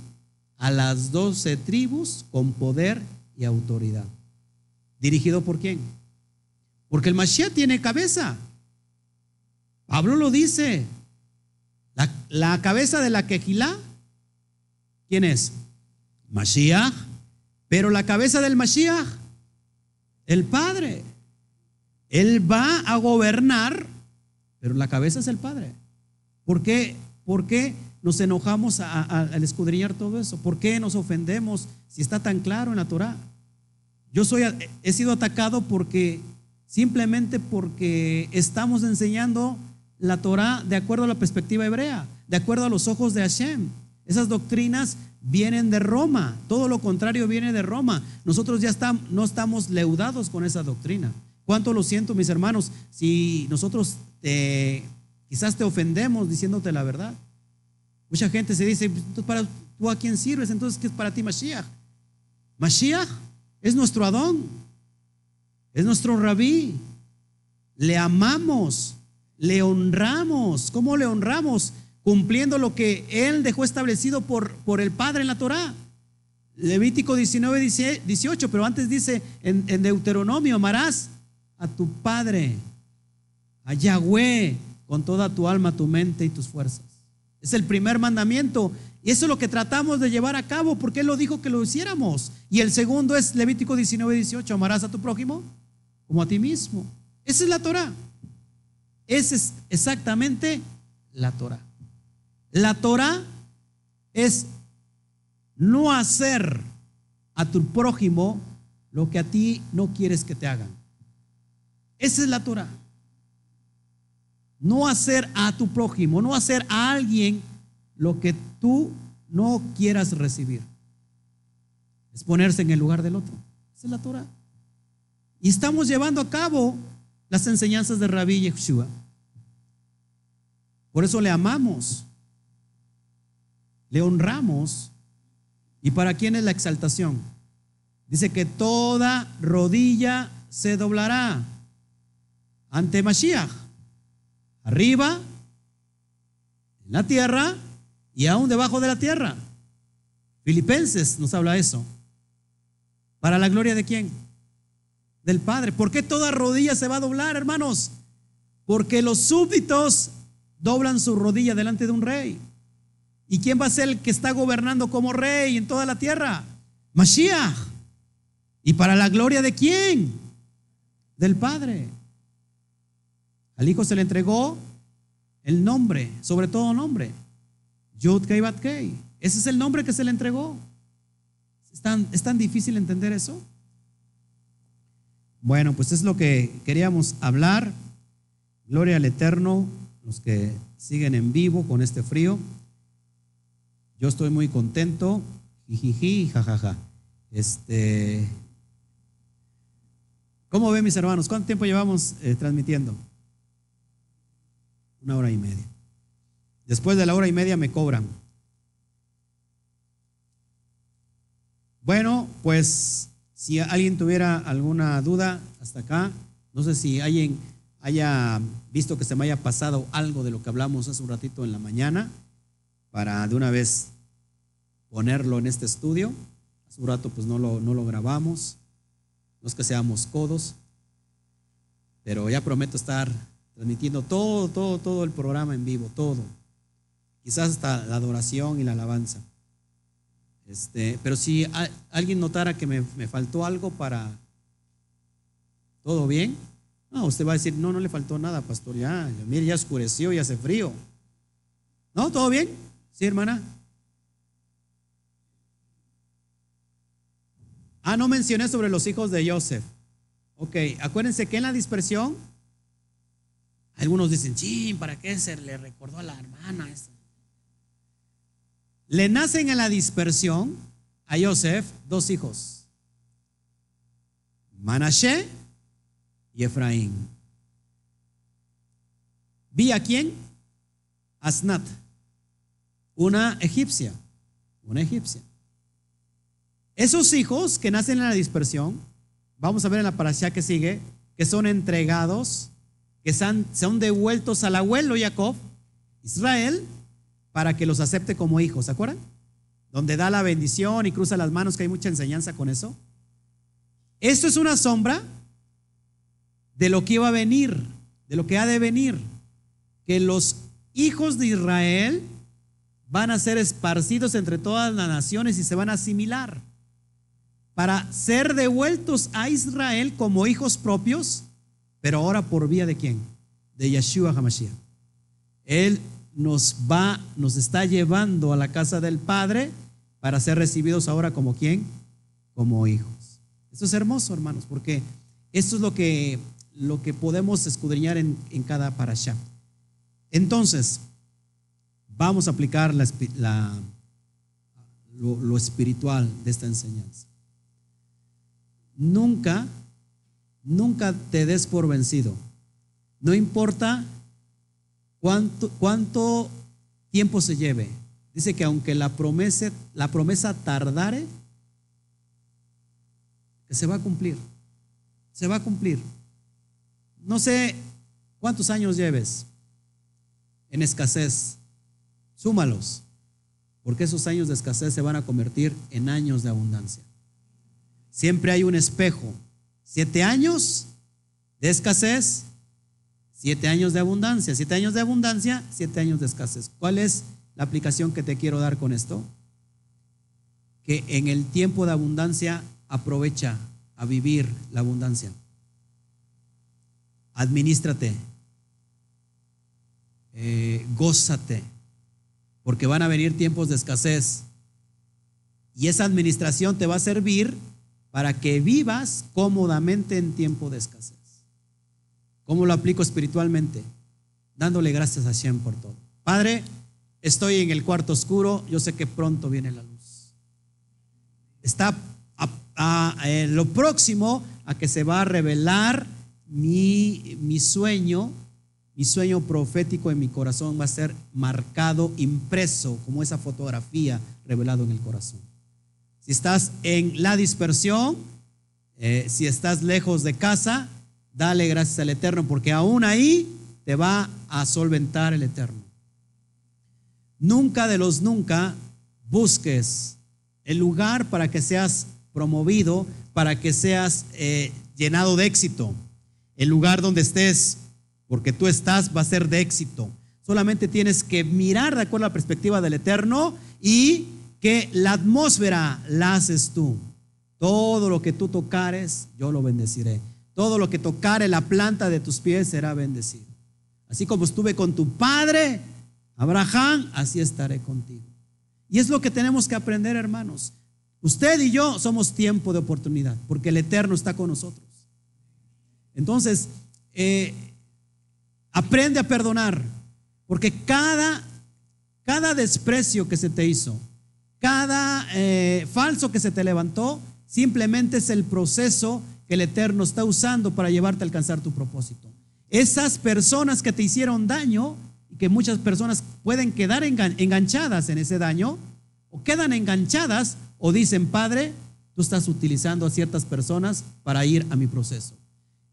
a las doce tribus con poder y autoridad. ¿Dirigido por quién? Porque el Mashiach tiene cabeza. Pablo lo dice. La, cabeza de la quejilá, ¿quién es? Mashiach. Pero la cabeza del Mashiach, el Padre. Él va a gobernar, pero la cabeza es el Padre. ¿Por qué? ¿Por qué nos enojamos al escudriñar todo eso? ¿Por qué nos ofendemos si está tan claro en la Torah? Yo soy, he sido atacado porque simplemente porque estamos enseñando la Torah de acuerdo a la perspectiva hebrea, de acuerdo a los ojos de Hashem. Esas doctrinas vienen de Roma, todo lo contrario viene de Roma. Nosotros ya no estamos leudados con esa doctrina. ¿Cuánto lo siento, mis hermanos, si nosotros quizás te ofendemos diciéndote la verdad? Mucha gente se dice, ¿Para, ¿tú a quién sirves? Entonces, ¿qué es para ti Mashiach? Mashiach es nuestro Adón, es nuestro rabí. Le amamos, le honramos. ¿Cómo le honramos? Cumpliendo lo que Él dejó establecido por, por el Padre en la Torah. Levítico 19, 18, pero antes dice en, en Deuteronomio, amarás a tu Padre, a Yahweh, con toda tu alma, tu mente y tus fuerzas. Es el primer mandamiento. Y eso es lo que tratamos de llevar a cabo porque Él lo dijo que lo hiciéramos. Y el segundo es Levítico 19, 18. Amarás a tu prójimo como a ti mismo. Esa es la Torah. Esa es exactamente la Torah. La Torah es no hacer a tu prójimo lo que a ti no quieres que te hagan. Esa es la Torah. No hacer a tu prójimo, no hacer a alguien lo que tú no quieras recibir. Es ponerse en el lugar del otro. Esa es la Torah. Y estamos llevando a cabo las enseñanzas de Rabí Yeshua. Por eso le amamos, le honramos. ¿Y para quién es la exaltación? Dice que toda rodilla se doblará ante Mashiach, arriba, en la tierra y aún debajo de la tierra. Filipenses nos habla eso. ¿Para la gloria de quién? Del Padre. ¿Por qué toda rodilla se va a doblar, hermanos? Porque los súbditos doblan su rodilla delante de un rey. ¿Y quién va a ser el que está gobernando como rey en toda la tierra? Mashiach. ¿Y para la gloria de quién? Del Padre. Al Hijo se le entregó el nombre, sobre todo nombre. Yud Kei Bat Kei. Ese es el nombre que se le entregó. ¿Es tan, ¿Es tan difícil entender eso? Bueno, pues es lo que queríamos hablar. Gloria al Eterno, los que siguen en vivo con este frío. Yo estoy muy contento. Jijiji, jajaja. Este, ¿Cómo ven mis hermanos? ¿Cuánto tiempo llevamos eh, transmitiendo? Una hora y media. Después de la hora y media me cobran. Bueno, pues si alguien tuviera alguna duda hasta acá, no sé si alguien haya visto que se me haya pasado algo de lo que hablamos hace un ratito en la mañana, para de una vez ponerlo en este estudio. Hace un rato pues no lo, no lo grabamos. No es que seamos codos, pero ya prometo estar transmitiendo todo, todo, todo el programa en vivo, todo. Quizás hasta la adoración y la alabanza. Este, pero si alguien notara que me, me faltó algo para... ¿Todo bien? No, usted va a decir, no, no le faltó nada, pastor. Ya, mire, ya oscureció y hace frío. ¿No? ¿Todo bien? Sí, hermana. Ah, no mencioné sobre los hijos de Joseph. Ok, acuérdense que en la dispersión, algunos dicen, sí, ¿para qué se le recordó a la hermana? Le nacen en la dispersión a Joseph dos hijos, Manashe y Efraín. ¿Vi a quién? Asnat, una egipcia, una egipcia. Esos hijos que nacen en la dispersión, vamos a ver en la parasha que sigue, que son entregados, que son, son devueltos al abuelo Jacob, Israel, para que los acepte como hijos, ¿se acuerdan? Donde da la bendición y cruza las manos, que hay mucha enseñanza con eso. Esto es una sombra de lo que iba a venir, de lo que ha de venir, que los hijos de Israel van a ser esparcidos entre todas las naciones y se van a asimilar para ser devueltos a Israel como hijos propios, pero ahora por vía de quién? De Yeshua HaMashiach. Él nos va, nos está llevando a la casa del Padre para ser recibidos ahora como quién? Como hijos. Esto es hermoso, hermanos, porque esto es lo que lo que podemos escudriñar en, cada parasha. Entonces, vamos a aplicar la, lo, espiritual de esta enseñanza. Nunca, nunca te des por vencido. No importa cuánto, cuánto tiempo se lleve. Dice que aunque la promesa, la promesa tardare, que se va a cumplir. Se va a cumplir. No sé cuántos años lleves en escasez. Súmalos, porque esos años de escasez se van a convertir en años de abundancia. Siempre hay un espejo. Siete años de escasez, siete años de abundancia. Siete años de abundancia, siete años de escasez. ¿Cuál es la aplicación que te quiero dar con esto? Que en el tiempo de abundancia aprovecha a vivir la abundancia administrate, eh, gózate, porque van a venir tiempos de escasez. Y esa administración te va a servir para que vivas cómodamente en tiempo de escasez. ¿Cómo lo aplico espiritualmente? Dándole gracias a Shem por todo. Padre, estoy en el cuarto oscuro, yo sé que pronto viene la luz. Está a, eh, lo próximo a que se va a revelar mi, mi sueño, mi sueño profético en mi corazón va a ser marcado, impreso, como esa fotografía revelado en el corazón. Si estás en la dispersión, eh, si estás lejos de casa, dale gracias al Eterno, porque aún ahí te va a solventar el Eterno. Nunca de los nunca busques el lugar para que seas promovido, para que seas eh, llenado de éxito. El lugar donde estés, porque tú estás, va a ser de éxito. Solamente tienes que mirar de acuerdo a la perspectiva del Eterno y que la atmósfera la haces tú. Todo lo que tú tocares, yo lo bendeciré. Todo lo que tocare la planta de tus pies será bendecido. Así como estuve con tu padre, Abraham, así estaré contigo. Y es lo que tenemos que aprender, hermanos. Usted y yo somos tiempo de oportunidad, porque el Eterno está con nosotros. Entonces, eh, aprende a perdonar, porque cada, cada desprecio que se te hizo, cada eh, falso que se te levantó, simplemente es el proceso que el Eterno está usando para llevarte a alcanzar tu propósito. Esas personas que te hicieron daño y que muchas personas pueden quedar enganchadas en ese daño, o quedan enganchadas, o dicen, Padre, tú estás utilizando a ciertas personas para ir a mi proceso.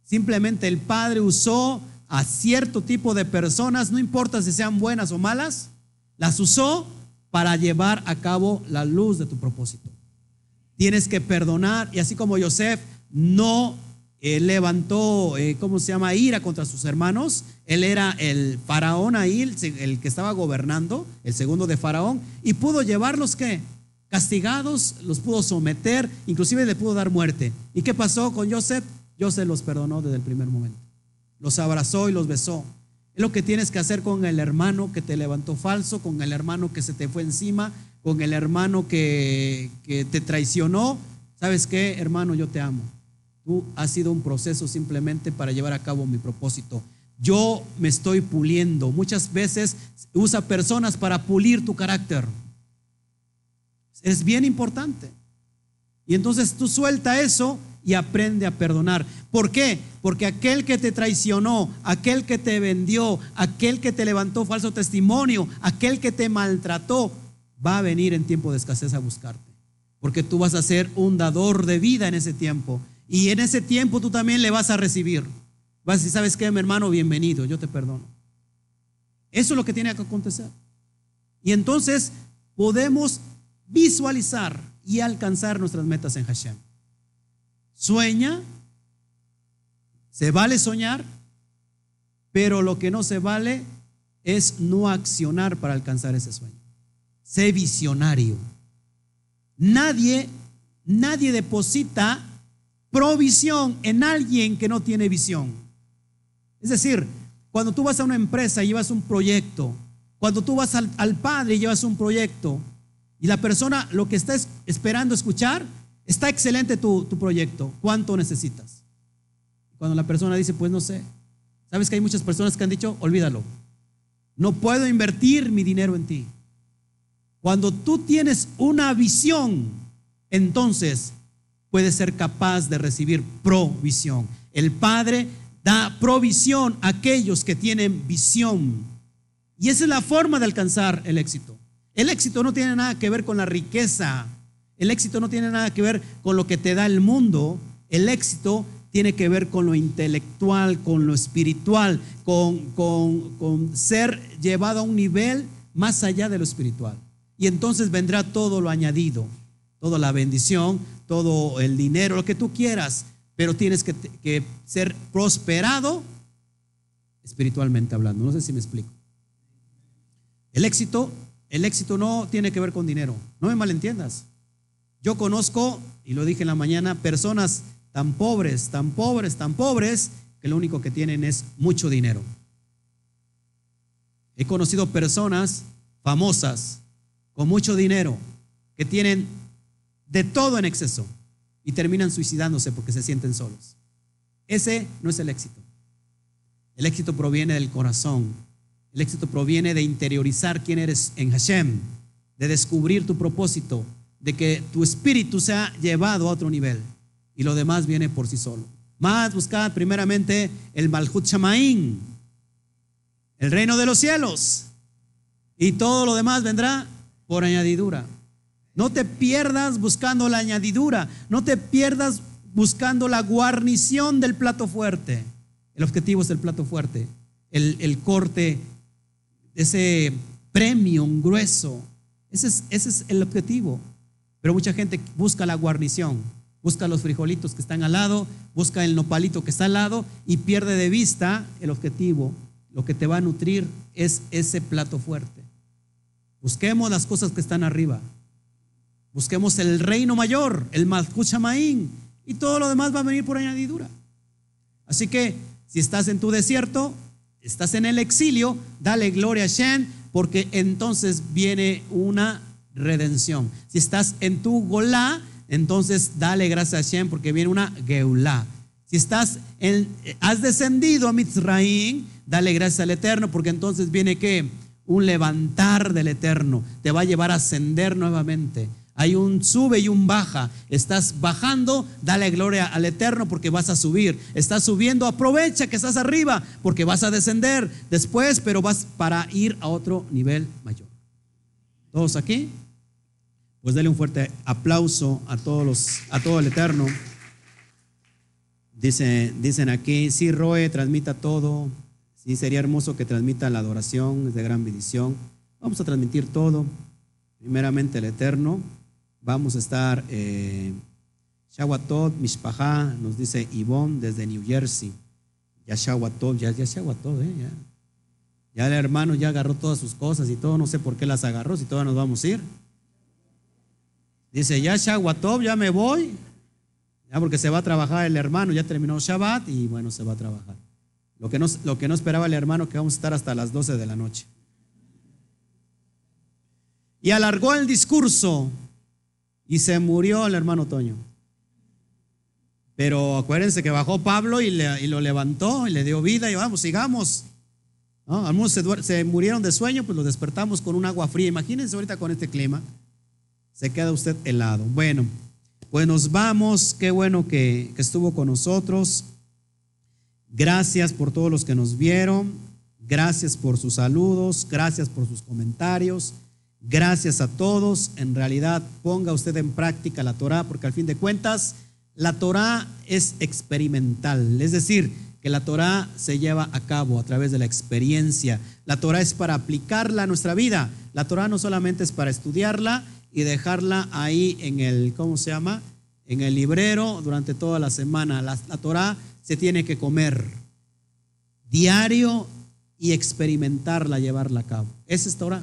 Simplemente el Padre usó a cierto tipo de personas, no importa si sean buenas o malas, las usó para llevar a cabo la luz de tu propósito. Tienes que perdonar y así como Joseph no eh, levantó, eh, ¿cómo se llama?, ira contra sus hermanos. Él era el faraón ahí, el, que estaba gobernando, el segundo de faraón, y pudo llevarlos, ¿qué? Castigados, los pudo someter, inclusive le pudo dar muerte. ¿Y qué pasó con Joseph? Joseph los perdonó desde el primer momento. Los abrazó y los besó. Es lo que tienes que hacer con el hermano que te levantó falso, con el hermano que se te fue encima, con el hermano que, que te traicionó. ¿Sabes qué, hermano? Yo te amo. Tú has sido un proceso simplemente para llevar a cabo mi propósito. Yo me estoy puliendo. Muchas veces usa personas para pulir tu carácter. Es bien importante. Y entonces tú suelta eso y aprende a perdonar. ¿Por qué? Porque aquel que te traicionó, aquel que te vendió, aquel que te levantó falso testimonio, aquel que te maltrató, va a venir en tiempo de escasez a buscarte. Porque tú vas a ser un dador de vida en ese tiempo. Y en ese tiempo tú también le vas a recibir. Vas a decir, ¿sabes qué, mi hermano? Bienvenido, yo te perdono. Eso es lo que tiene que acontecer. Y entonces podemos visualizar y alcanzar nuestras metas en Hashem. Sueña, se vale soñar, pero lo que no se vale es no accionar para alcanzar ese sueño. Sé visionario. Nadie, nadie deposita provisión en alguien que no tiene visión. Es decir, cuando tú vas a una empresa y llevas un proyecto, cuando tú vas al, al padre y llevas un proyecto, y la persona lo que está esperando escuchar Está excelente tu, proyecto. ¿Cuánto necesitas? Cuando la persona dice, pues no sé. ¿Sabes que hay muchas personas que han dicho, olvídalo? No puedo invertir mi dinero en ti. Cuando tú tienes una visión, entonces puedes ser capaz de recibir provisión. El Padre da provisión a aquellos que tienen visión. Y esa es la forma de alcanzar el éxito. El éxito no tiene nada que ver con la riqueza, el éxito no tiene nada que ver con lo que te da el mundo. El éxito tiene que ver con lo intelectual, con lo espiritual, con, con, ser llevado a un nivel más allá de lo espiritual. Y entonces vendrá todo lo añadido, toda la bendición, todo el dinero, lo que tú quieras, pero tienes que, que ser prosperado espiritualmente hablando. No sé si me explico. El éxito, el éxito no tiene que ver con dinero. No me malentiendas. Yo conozco, y lo dije en la mañana, personas tan pobres, tan pobres, tan pobres, que lo único que tienen es mucho dinero. He conocido personas famosas con mucho dinero que tienen de todo en exceso y terminan suicidándose porque se sienten solos. Ese no es el éxito. El éxito proviene del corazón. El éxito proviene de interiorizar quién eres en Hashem, de descubrir tu propósito, de que tu espíritu sea llevado a otro nivel y lo demás viene por sí solo. Más buscad primeramente el Malhut Shamaín, el reino de los cielos, y todo lo demás vendrá por añadidura. No te pierdas buscando la añadidura, no te pierdas buscando la guarnición del plato fuerte. El objetivo es el plato fuerte, el, el corte, ese premio grueso. Ese es, ese es el objetivo. Pero mucha gente busca la guarnición, busca los frijolitos que están al lado, busca el nopalito que está al lado y pierde de vista el objetivo. Lo que te va a nutrir es ese plato fuerte. Busquemos las cosas que están arriba. Busquemos el reino mayor, el Malkut y todo lo demás va a venir por añadidura. Así que si estás en tu desierto, estás en el exilio, dale gloria a Shen, porque entonces viene una redención. Si estás en tu Golá, entonces dale gracias a Shem porque viene una Geulá. Si estás en, has descendido a Mitzraim, dale gracias al Eterno porque entonces viene que un levantar del Eterno te va a llevar a ascender nuevamente. Hay un sube y un baja. Estás bajando, dale gloria al Eterno porque vas a subir. Estás subiendo, aprovecha que estás arriba porque vas a descender después, pero vas para ir a otro nivel mayor. ¿Todos aquí? Pues dale un fuerte aplauso a todos los, a todo el Eterno. Dice, dicen aquí, sí, Roe, transmita todo. Sí, sería hermoso que transmita la adoración, es de gran bendición. Vamos a transmitir todo. primeramente el Eterno. Vamos a estar, eh, Shawatot, nos dice Ivonne desde New Jersey. Ya Shawatot, ya, ya Shawatot, ¿eh? Ya. ya el hermano ya agarró todas sus cosas y todo, no sé por qué las agarró, si todas nos vamos a ir. Dice, ya Shawatot, ya me voy. Ya porque se va a trabajar el hermano, ya terminó Shabbat y bueno, se va a trabajar. Lo que no, lo que no esperaba el hermano que vamos a estar hasta las 12 de la noche. Y alargó el discurso y se murió el hermano Toño. Pero acuérdense que bajó Pablo y, lo levantó y le dio vida y vamos, sigamos. ¿No? Algunos se, murieron de sueño, pues lo despertamos con un agua fría. Imagínense ahorita con este clima. Se queda usted helado. Bueno, pues nos vamos. Qué bueno que, que estuvo con nosotros. Gracias por todos los que nos vieron. Gracias por sus saludos. Gracias por sus comentarios. Gracias a todos. En realidad, ponga usted en práctica la Torah, porque al fin de cuentas, la Torah es experimental, es decir, que la Torah se lleva a cabo a través de la experiencia. La Torah es para aplicarla a nuestra vida. La Torah no solamente es para estudiarla y dejarla ahí en el, ¿cómo se llama? En el librero durante toda la semana. La, la Torah se tiene que comer diario y experimentarla, llevarla a cabo. Esa es Torah.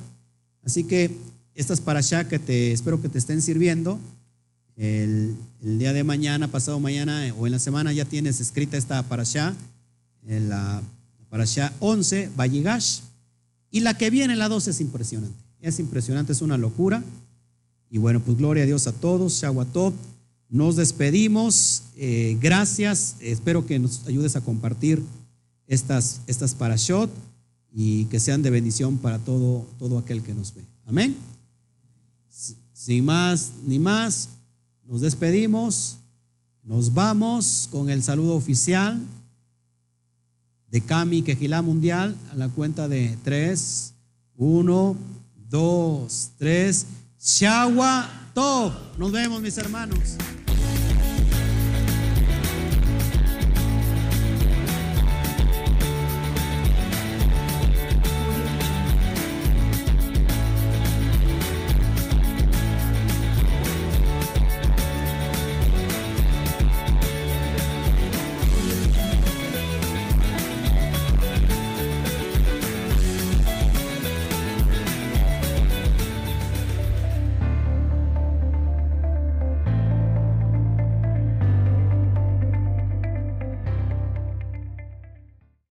Así que estas para allá que te espero que te estén sirviendo el, día de mañana, pasado mañana eh, o en la semana ya tienes escrita esta parasha, en la parasha 11, Valligash, y la que viene, la 12, es impresionante. Es impresionante, es una locura. Y bueno, pues gloria a Dios a todos, Shawatov. Nos despedimos. Eh, gracias. Espero que nos ayudes a compartir estas, estas parashot y que sean de bendición para todo, todo aquel que nos ve. Amén. Sin más ni más. Nos despedimos, nos vamos con el saludo oficial de Cami Quejilá Mundial a la cuenta de tres, uno, dos, tres. Shawa Top. Nos vemos, mis hermanos.